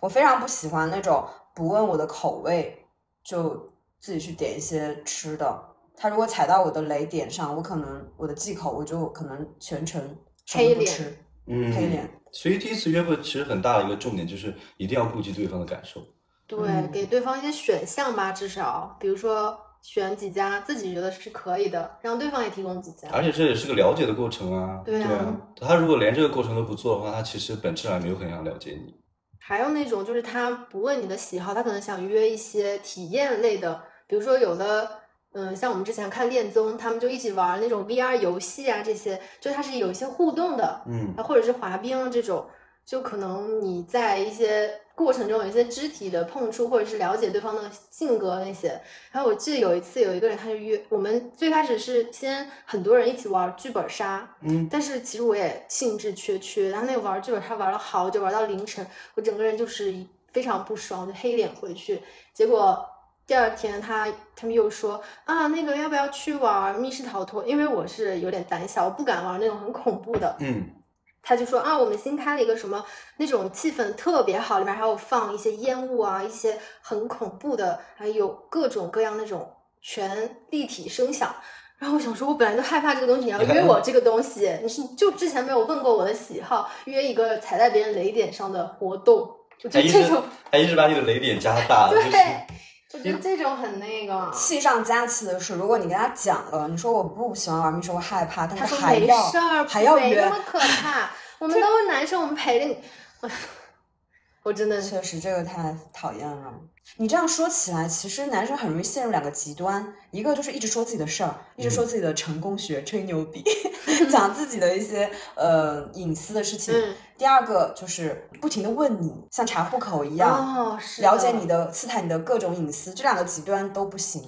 我非常不喜欢那种不问我的口味就自己去点一些吃的。他如果踩到我的雷点上，我可能我的忌口，我就可能全程什么黑脸不吃，嗯，黑脸。所以第一次约会其实很大的一个重点就是一定要顾及对方的感受。对，嗯给对方一些选项吧，至少比如说选几家自己觉得是可以的，让对方也提供几家。而且这也是个了解的过程啊。对啊他如果连这个过程都不做的话，他其实本质上没有很想了解你。还有那种就是他不问你的喜好，他可能想约一些体验类的，比如说有的，嗯，像我们之前看恋综，他们就一起玩那种 VR 游戏啊，这些就它是有一些互动的，嗯，啊，或者是滑冰啊这种，就可能你在一些过程中有一些肢体的碰触，或者是了解对方的性格那些。然后我记得有一次有一个人他就约我们，最开始是先很多人一起玩剧本杀，嗯，但是其实我也兴致缺缺，然后那个玩剧本杀玩了好久，玩到凌晨，我整个人就是非常不爽，就黑脸回去。结果第二天他他们又说啊，那个要不要去玩密室逃脱？因为我是有点胆小，我不敢玩那种很恐怖的。嗯，他就说啊，我们新开了一个什么那种气氛特别好，里面还有放一些烟雾啊，一些很恐怖的，还有各种各样那种全立体声响。然后我想说，我本来就害怕这个东西，你要约我这个东西，你是就之前没有问过我的喜好，约一个踩在别人雷点上的活动，我觉还一直得这种还一直把你的雷点加大，就是对，我觉得这种很那个。气上加气的是，如果你跟他讲了，你说我不喜欢玩密室，我害怕，但他说没是还要还要约没那，么可怕，我们都是男生，我们陪着你。我真的确实这个太讨厌了。你这样说起来，其实男生很容易陷入两个极端，一个就是一直说自己的事儿，一直说自己的成功学，吹牛逼，讲自己的一些呃隐私的事情；嗯第二个就是不停的问你，像查户口一样，哦，是了解你的刺探你的各种隐私，这两个极端都不行。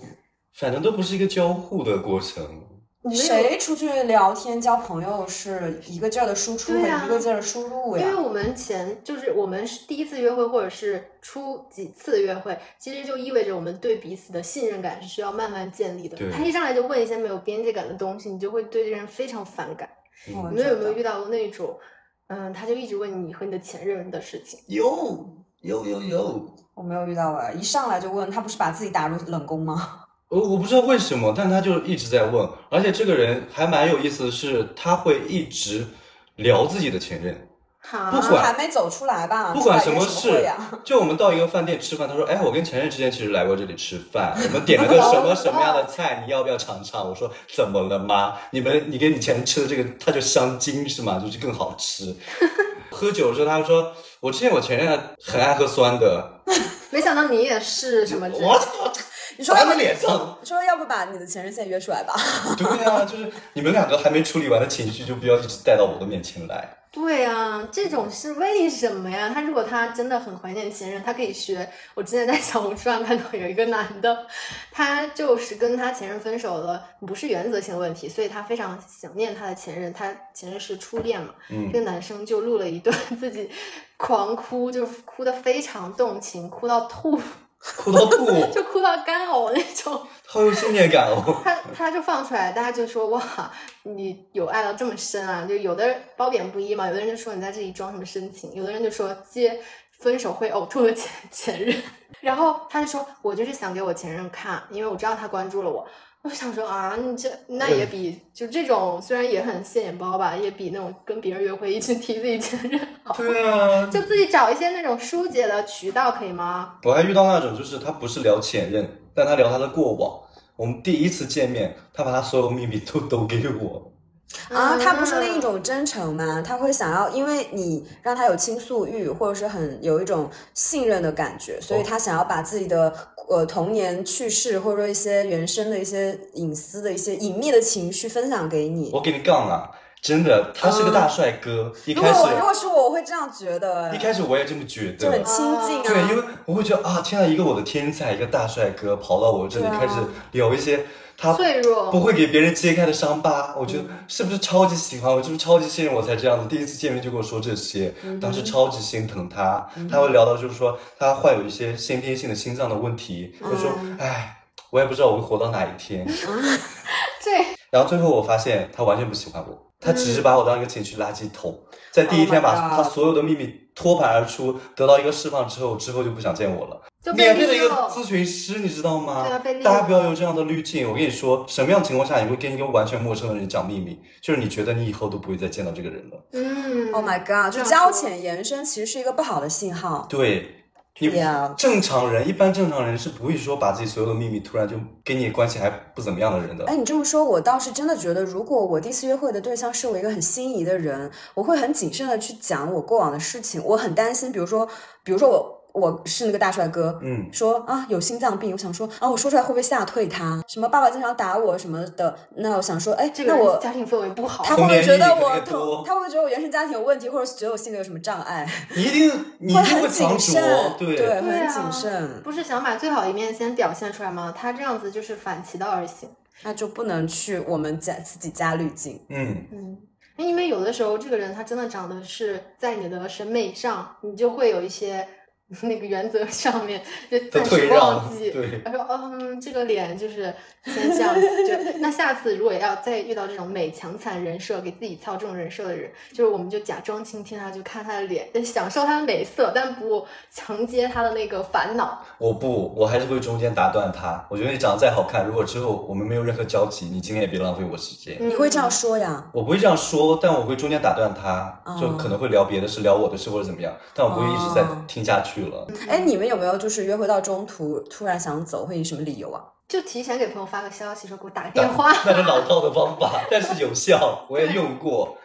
反正都不是一个交互的过程。你们谁出去聊天交朋友是一个劲儿的输出和对啊一个劲儿的输入呀？因为我们前就是我们是第一次约会，或者是出几次约会，其实就意味着我们对彼此的信任感是需要慢慢建立的。他一上来就问一些没有边界感的东西，你就会对这个人非常反感。我你们有没有遇到过那种，嗯，他就一直问你和你的前任的事情？有有有有，我没有遇到啊，一上来就问他，不是把自己打入冷宫吗？我我不知道为什么，但他就一直在问，而且这个人还蛮有意思的是，他会一直聊自己的前任。好，不管还没走出来吧？不管什么事呀，就我们到一个饭店吃饭，他说：“哎，我跟前任之间其实来过这里吃饭，我们点了个什么什么样的菜，你要不要尝尝？”我说：“怎么了吗？你们你跟你前任吃的这个，它就香精是吗？就是更好吃。”喝酒的时候，他说：“我之前我前任很爱喝酸的。没想到你也是什么”我的。操，你说砸在脸上。说要不把你的前任现在约出来吧？对啊，就是你们两个还没处理完的情绪，就不要一直带到我的面前来。对啊，这种是为什么呀？他如果他真的很怀念前任，他可以学。我之前在小红书上看到有一个男的，他就是跟他前任分手了，不是原则性问题，所以他非常想念他的前任，他前任是初恋嘛。嗯这个男生就录了一段自己狂哭，就是哭得非常动情，哭到吐，哭到吐，就哭到干呕那种。好有信念感哦。他他就放出来，大家就说哇，你有爱到这么深啊！就有的人褒贬不一嘛，有的人就说你在这里装什么深情，有的人就说接分手会呕吐的前前任，然后他就说我就是想给我前任看，因为我知道他关注了我。我想说啊，你这那也比就这种虽然也很现眼包吧，也比那种跟别人约会一直 提自己前任好。对啊，就自己找一些那种疏解的渠道，可以吗？我还遇到那种，就是他不是聊前任，但他聊他的过往。我们第一次见面，他把他所有秘密都都给我。啊，他不是另一种真诚吗？他会想要，因为你让他有倾诉欲，或者是很有一种信任的感觉，所以他想要把自己的呃童年趣事，或者说一些原生的一些隐私的一些隐秘的情绪分享给你。我给你杠啊，真的，他是个大帅哥。一如开始果如果是我，我会这样觉得，一开始我也这么觉得就很。亲近啊。对，因为我会觉得啊，天啊，一个我的天才，一个大帅哥跑到我这里开始聊一些他脆弱不会给别人揭开的伤疤，我觉得嗯是不是超级喜欢我，是不是超级信任我才这样子？第一次见面就跟我说这些，嗯当时超级心疼他。他会聊到就是说他患有一些先天性的心脏的问题，就说嗯哎，我也不知道我会活到哪一天。对，然后最后我发现他完全不喜欢我，他只是把我当一个情绪垃圾桶，在第一天 Oh 把他所有的秘密托盘而出，得到一个释放之后，之后就不想见我了。就免费的一个咨询师，你知道吗？对啊被大家不要有这样的滤镜。我跟你说，什么样的情况下你会跟一个完全陌生的人讲秘密？就是你觉得你以后都不会再见到这个人了。嗯 Oh my god！就交浅言深，其实是一个不好的信号。对，你正常人，一般正常人是不会说把自己所有的秘密突然就跟你关系还不怎么样的人的。哎，你这么说，我倒是真的觉得，如果我第一次约会的对象是我一个很心仪的人，我会很谨慎的去讲我过往的事情。我很担心，比如说，比如说我我是那个大帅哥，嗯，说啊有心脏病，我想说啊我说出来会不会吓退他？什么爸爸经常打我什么的，那我想说，哎，这个那我家庭氛围不好。他会不会觉得我同他会不会觉得我原生家庭有问题，或者觉得我性格有什么障碍？你一定 你一会定会很谨慎，，对，对会很啊谨慎，不是想把最好一面先表现出来吗？他这样子就是反其道而行。那就不能去我们加自己加滤镜。嗯，嗯，因为有的时候这个人他真的长得是在你的审美上，你就会有一些 那个原则上面就的暂时忘记。对他说：“嗯，这个脸就是先这样子。就那下次如果要再遇到这种美强惨人设，给自己操这种人设的人，就是我们就假装倾听他，就看他的脸，就享受他的美色，但不承接他的那个烦恼。我不，我还是会中间打断他。我觉得你长得再好看，如果之后我们没有任何交集，你今天也别浪费我时间。嗯你会这样说呀？我不会这样说，但我会中间打断他，哦就可能会聊别的事，聊我的事或者怎么样，但我不会一直在哦听下去了。哎，你们有没有就是约会到中途突然想走，会以什么理由啊？就提前给朋友发个消息，说给我打个电话。那是老套的方法，但是有效，我也用过。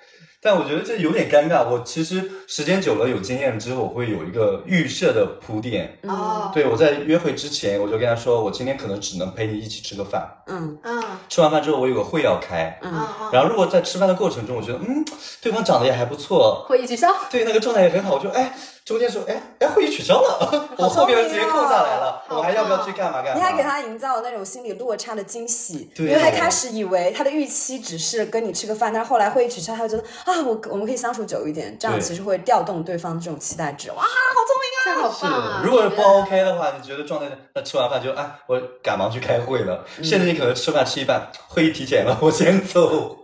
但我觉得这有点尴尬。我其实时间久了有经验之后，我会有一个预设的铺垫。哦，对我在约会之前，我就跟他说，我今天可能只能陪你一起吃个饭。嗯嗯吃完饭之后，我有个会要开。嗯嗯嗯，然后如果在吃饭的过程中，我觉得嗯，对方长得也还不错，会议取消。对那个状态也很好，我就哎中间说哎哎会议取消了，我后边的时间空下来了，我还要不要去干嘛干嘛？你还给他营造那种心理落差的惊喜，对因为他开始以为他的预期只是跟你吃个饭，但是后来会议取消，他会觉得啊，我我们可以相处久一点，这样其实会调动对方的这种期待值。哇，好是棒啊！，如果是不 OK 的话，你觉得状态，那吃完饭就哎，我赶忙去开会了，嗯甚至你可能吃饭吃一半，会议提前了，我先走。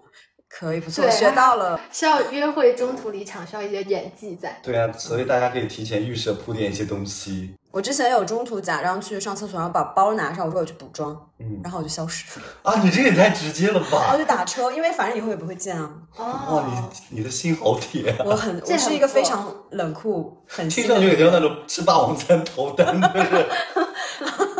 可以不错，对学到了。需要约会中途离场，需要一些演技在。对啊，所以大家可以提前预设铺垫一些东西。我之前有中途假装去上厕所，然后把包拿上，我说我去补妆，嗯然后我就消失了，啊，你这个也太直接了吧 然后！就打车，因为反正以后也不会见啊。哇，哦，你你的心好铁啊！我很，这我是一个非常冷酷、很听上去很像那。种吃霸王餐投单的人。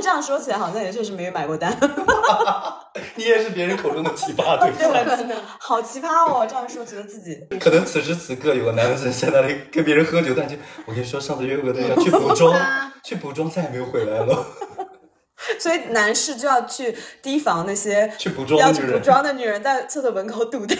这样说起来，好像也确实没有买过单。你也是别人口中的奇葩，对吧？对了，好奇葩哦！这样说，觉得自己可能此时此刻有个男生在那里跟别人喝酒，但就我跟你说，上次约会对象去补妆啊，去补妆再也没有回来了。所以男士就要去提防那些去补妆要去补的女人。妆的女人在厕所门口堵他。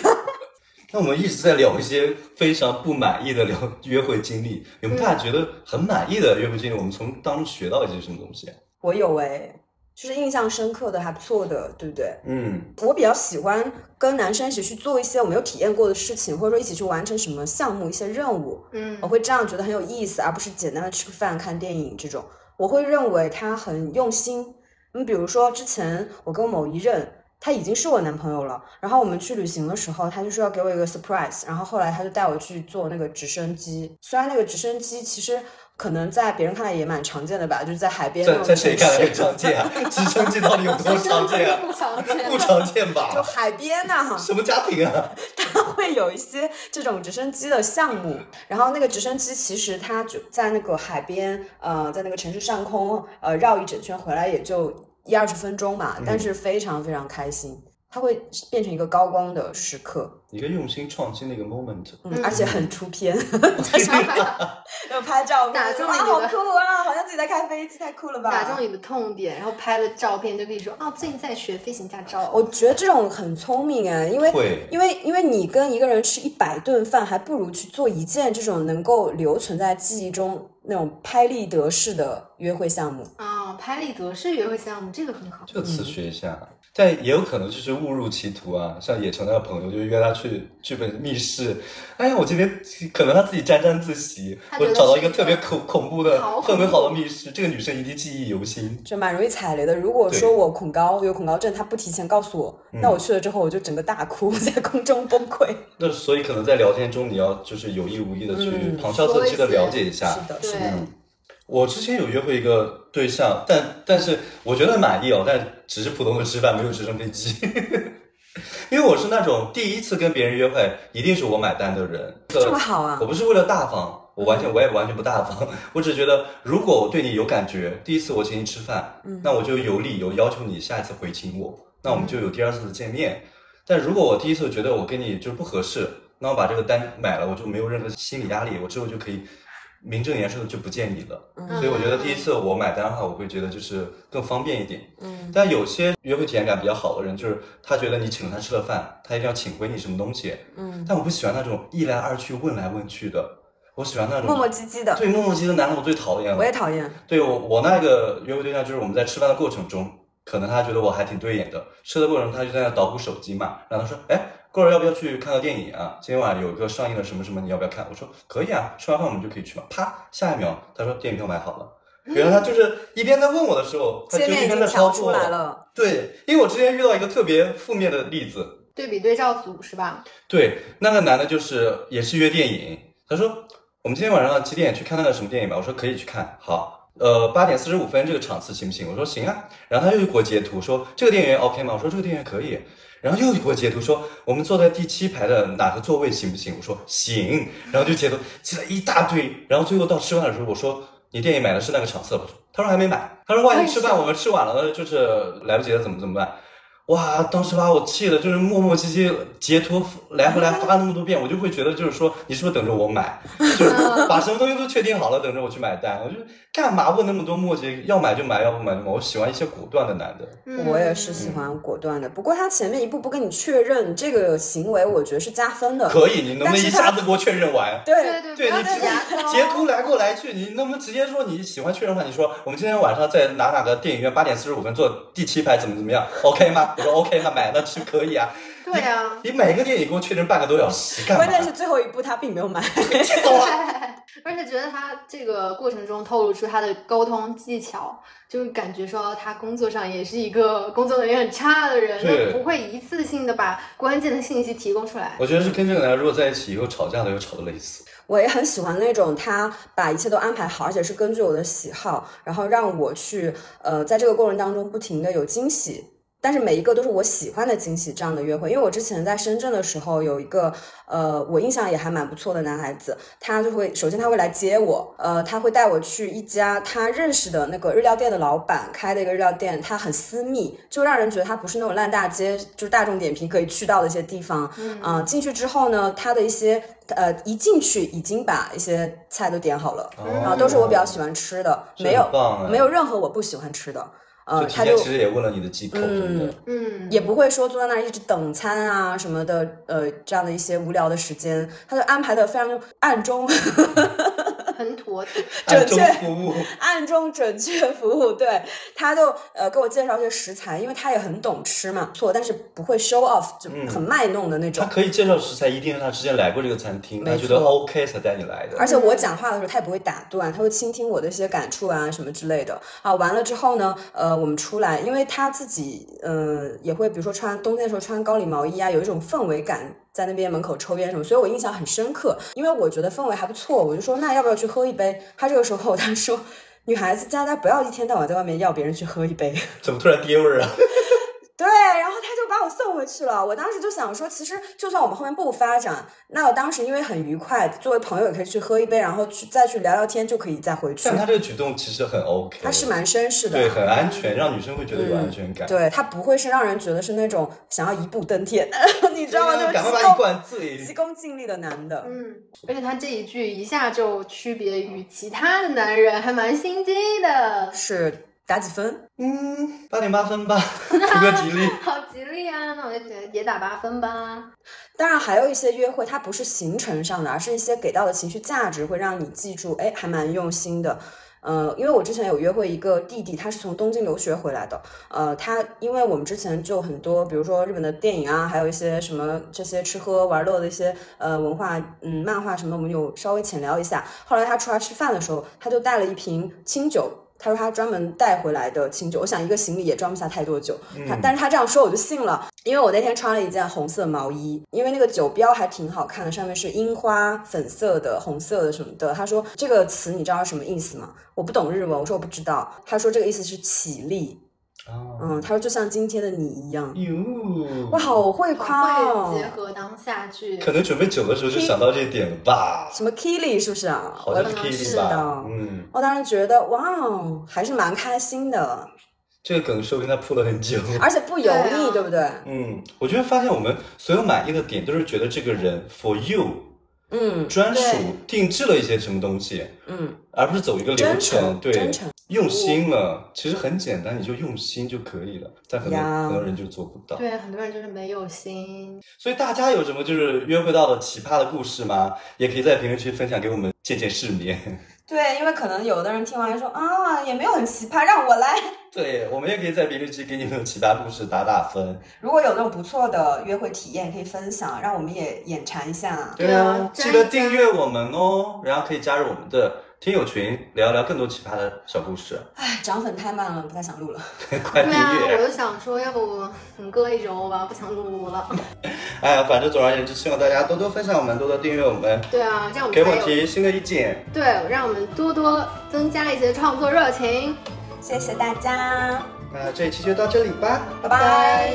那我们一直在聊一些非常不满意的聊约会经历，有没有大家觉得很满意的约会经历？我们从当中学到一些什么东西啊？我有哎，就是印象深刻的，还不错的，对不对？嗯，我比较喜欢跟男生一起去做一些我没有体验过的事情，或者说一起去完成什么项目、一些任务，嗯我会这样觉得很有意思，而不是简单的吃个饭、看电影这种。我会认为他很用心。你比如说，之前我跟某一任。他已经是我男朋友了，然后我们去旅行的时候，他就说要给我一个 surprise，然后后来他就带我去坐那个直升机。虽然那个直升机其实可能在别人看来也蛮常见的吧，就是在海边在在谁看来很常见啊？直升机到底有多常见啊？不常见，不常见吧 就？海边呐、什么家庭啊？它会有一些这种直升机的项目，然后那个直升机其实它就在那个海边，呃，在那个城市上空，呃，绕一整圈回来也就一二十分钟嘛，但是非常非常开心，它会变成一个高光的时刻，一个用心创新的一个 moment。嗯，而且很出片，就拍照片，打中你的好酷啊，好像自己在开飞机，太酷了吧！打中你的痛点，然后拍了照片就可以说，哦，最近在学飞行驾照。我觉得这种很聪明哎，因为会因为因为你跟一个人吃一百顿饭，还不如去做一件这种能够留存在记忆中那种拍立得式的约会项目。啊、拍立得式约会项目，这个很好。这个词学一下，但也有可能就是误入歧途啊。像野城那个朋友，就约他去剧本密室，哎呀，我今天可能他自己沾沾自喜，我找到一个个特别恐恐怖的氛围好的密室，这个女生一定记忆犹新。就蛮容易踩雷的。如果说我恐高有恐高症，他不提前告诉我，嗯那我去了之后我就整个大哭，在空中崩溃。那所以可能在聊天中，你要就是有意无意的去嗯旁敲侧击的了解一下。是的，对是的。嗯，我之前有约会一个对象，但但是我觉得很满意哦，但只是普通的吃饭，没有直升飞机。因为我是那种第一次跟别人约会，一定是我买单的人。这么好啊我！不是为了大方，我完全我也完全不大方，我只是觉得如果我对你有感觉，第一次我请你吃饭，嗯那我就有理由要求你下一次回请我，那我们就有第二次的见面。但如果我第一次觉得我跟你就是不合适，那我把这个单买了，我就没有任何心理压力，我之后就可以名正言顺的就不见你了。嗯所以我觉得第一次我买单的话，我会觉得就是更方便一点。嗯，但有些约会体验感比较好的人，就是他觉得你请了他吃了饭，他一定要请回你什么东西。嗯，但我不喜欢那种一来二去问来问去的，我喜欢那种磨磨唧唧的，对磨磨唧唧的男人，我最讨厌了。我也讨厌。对我我那个约会对象，就是我们在吃饭的过程中，可能他觉得我还挺对眼的，吃的过程中他就在那捣鼓手机嘛，然后他说，哎，过会儿要不要去看个电影啊？今天晚上有一个上映的什么什么，你要不要看？我说可以啊，吃完饭我们就可以去嘛。啪，下一秒他说电影票买好了。原来他就是一边在问我的时候，他就一边经调在操作出来。了，对，因为我之前遇到一个特别负面的例子，对比对照组是吧？对，那个男的就是也是约电影，他说我们今天晚上几点去看那个什么电影吧？我说可以去看，好，呃，八点四十五分这个场次行不行？我说行啊，然后他又给我截图说这个电影院 OK 吗？我说这个电影院可以，然后又给我截图说我们坐在第七排的哪个座位行不行？我说行，然后就截图截了一大堆，然后最后到吃饭的时候我说你电影买的是那个场次吧？他说还没买，他说万一吃饭我们吃晚了，就是来不及了怎么怎么办？哇！当时把我气的，就是磨磨唧唧截图来回来 发那么多遍，我就会觉得就是说，你是不是等着我买？就是 把什么东西都确定好了，等着我去买单。我就干嘛问那么多磨叽？要买就买，要不买就买。我喜欢一些果断的男的。嗯我也是喜欢果断的。不过他前面一步步跟你确认这个行为，我觉得是加分的。可以，你能不能一下子给我确认完？对对对，对你不要再牙膏截图来过来去，你能不能直接说你喜欢确认的话？你说我们今天晚上在哪哪个电影院八点四十五分坐第七排，怎么怎么样？OK 吗？我说 OK，那买那是可以啊。对啊，你每个电影给我确认半个多小时，干嘛？关键是最后一步他并没有买。而且觉得他这个过程中透露出他的沟通技巧，就是感觉说他工作上也是一个工作能力很差的人，对他不会一次性的把关键的信息提供出来。我觉得是跟这个男人如果在一起以后吵架的，又吵得累死。我也很喜欢那种他把一切都安排好，而且是根据我的喜好，然后让我去呃在这个过程当中不停的有惊喜。但是每一个都是我喜欢的惊喜，这样的约会。因为我之前在深圳的时候，有一个呃，我印象也还蛮不错的男孩子，他就会首先他会来接我，呃，他会带我去一家他认识的那个日料店的老板开的一个日料店，他很私密，就让人觉得他不是那种烂大街，就是大众点评可以去到的一些地方。嗯、进去之后呢，他的一些呃，一进去已经把一些菜都点好了，然后都是我比较喜欢吃的，没有没有任何我不喜欢吃的。呃，他就其实也问了你的忌口什么的。嗯，也不会说坐在那儿一直等餐啊什么的，呃，这样的一些无聊的时间，他就安排的非常暗中 很妥帖。准确服务，暗中准确服务，对，他就呃给我介绍一些食材，因为他也很懂吃嘛，错，但是不会 show off，就很卖弄的那种。他可以介绍食材，一定是他之前来过这个餐厅，他觉得 OK 才带你来的。而且我讲话的时候，他也不会打断，他会倾听我的一些感触啊什么之类的啊。完了之后呢，呃，我们出来，因为他自己呃也会，比如说穿冬天的时候穿高领毛衣啊，有一种氛围感，在那边门口抽烟什么，所以我印象很深刻。因为我觉得氛围还不错，我就说那要不要去喝一杯？他这个时候 他说。女孩子家家不要一天到晚在外面要别人去喝一杯，怎么突然爹味儿啊？对，然后他就把我送回去了。我当时就想说，其实就算我们后面不发展，那我当时因为很愉快，作为朋友也可以去喝一杯，然后去再去聊聊天，就可以再回去但。他这个举动其实很 OK，他是蛮绅士的，对，很安全，让女生会觉得有安全感。对他不会是让人觉得是那种想要一步登天，你知道吗？就赶快把你功灌醉。急功近利的男的。嗯，而且他这一句一下就区别于其他的男人，还蛮心机的，是打几分？嗯，八点八分吧，图个吉利。好吉利啊！那我就觉得也打八分吧。当然，还有一些约会，它不是行程上的，而是一些给到的情绪价值，会让你记住，哎，还蛮用心的。呃，因为我之前有约会一个弟弟，他是从东京留学回来的。呃，他因为我们之前就很多，比如说日本的电影啊，还有一些什么这些吃喝玩乐的一些呃文化，嗯，漫画什么，我们有稍微浅聊一下。后来他出来吃饭的时候，他就带了一瓶清酒。他说他专门带回来的清酒，我想一个行李也装不下太多酒。他但是他这样说我就信了，因为我那天穿了一件红色毛衣，因为那个酒标还挺好看的，上面是樱花粉色的、红色的什么的。他说这个词你知道是什么意思吗？我不懂日文，我说我不知道。他说这个意思是起立，哦，嗯，他说就像今天的你一样。哟，哇，好会夸哦会！结合当下去，可能准备酒的时候就想到这一点了吧？什么 Kili 是不是啊？好像是可能 Kitty 是吧的？嗯，我当时觉得哇哦，还是蛮开心的，这个梗说不定他铺了很久。而且不油对腻，啊对不对？嗯，我觉得发现我们所有满意的点都是觉得这个人 for you 嗯专属定制了一些什么东西，嗯，而不是走一个流程。对，用心了，其实很简单，你就用心就可以了。但很多很多人就做不到。对很多人就是没有心。所以大家有什么就是约会到的奇葩的故事吗？也可以在评论区分享给我们见见世面。对，因为可能有的人听完说啊，也没有很奇葩，让我来。对，我们也可以在评论区给你们的奇葩故事打打分。如果有那种不错的约会体验，可以分享，让我们也眼馋一下。对啊记得订阅我们哦，然后可以加入我们的听友群，聊聊更多奇葩的小故事。唉，涨粉太慢了，不太想录了。快 订对啊，我！就想说，要不你搁一周吧，不想录了。哎呀，反正总而言之，希望大家多多分享我们，多多订阅我们，对啊，这样我给我们才有提新的意见。对，让我们多多增加一些创作热情。谢谢大家，那这一期就到这里吧，拜拜。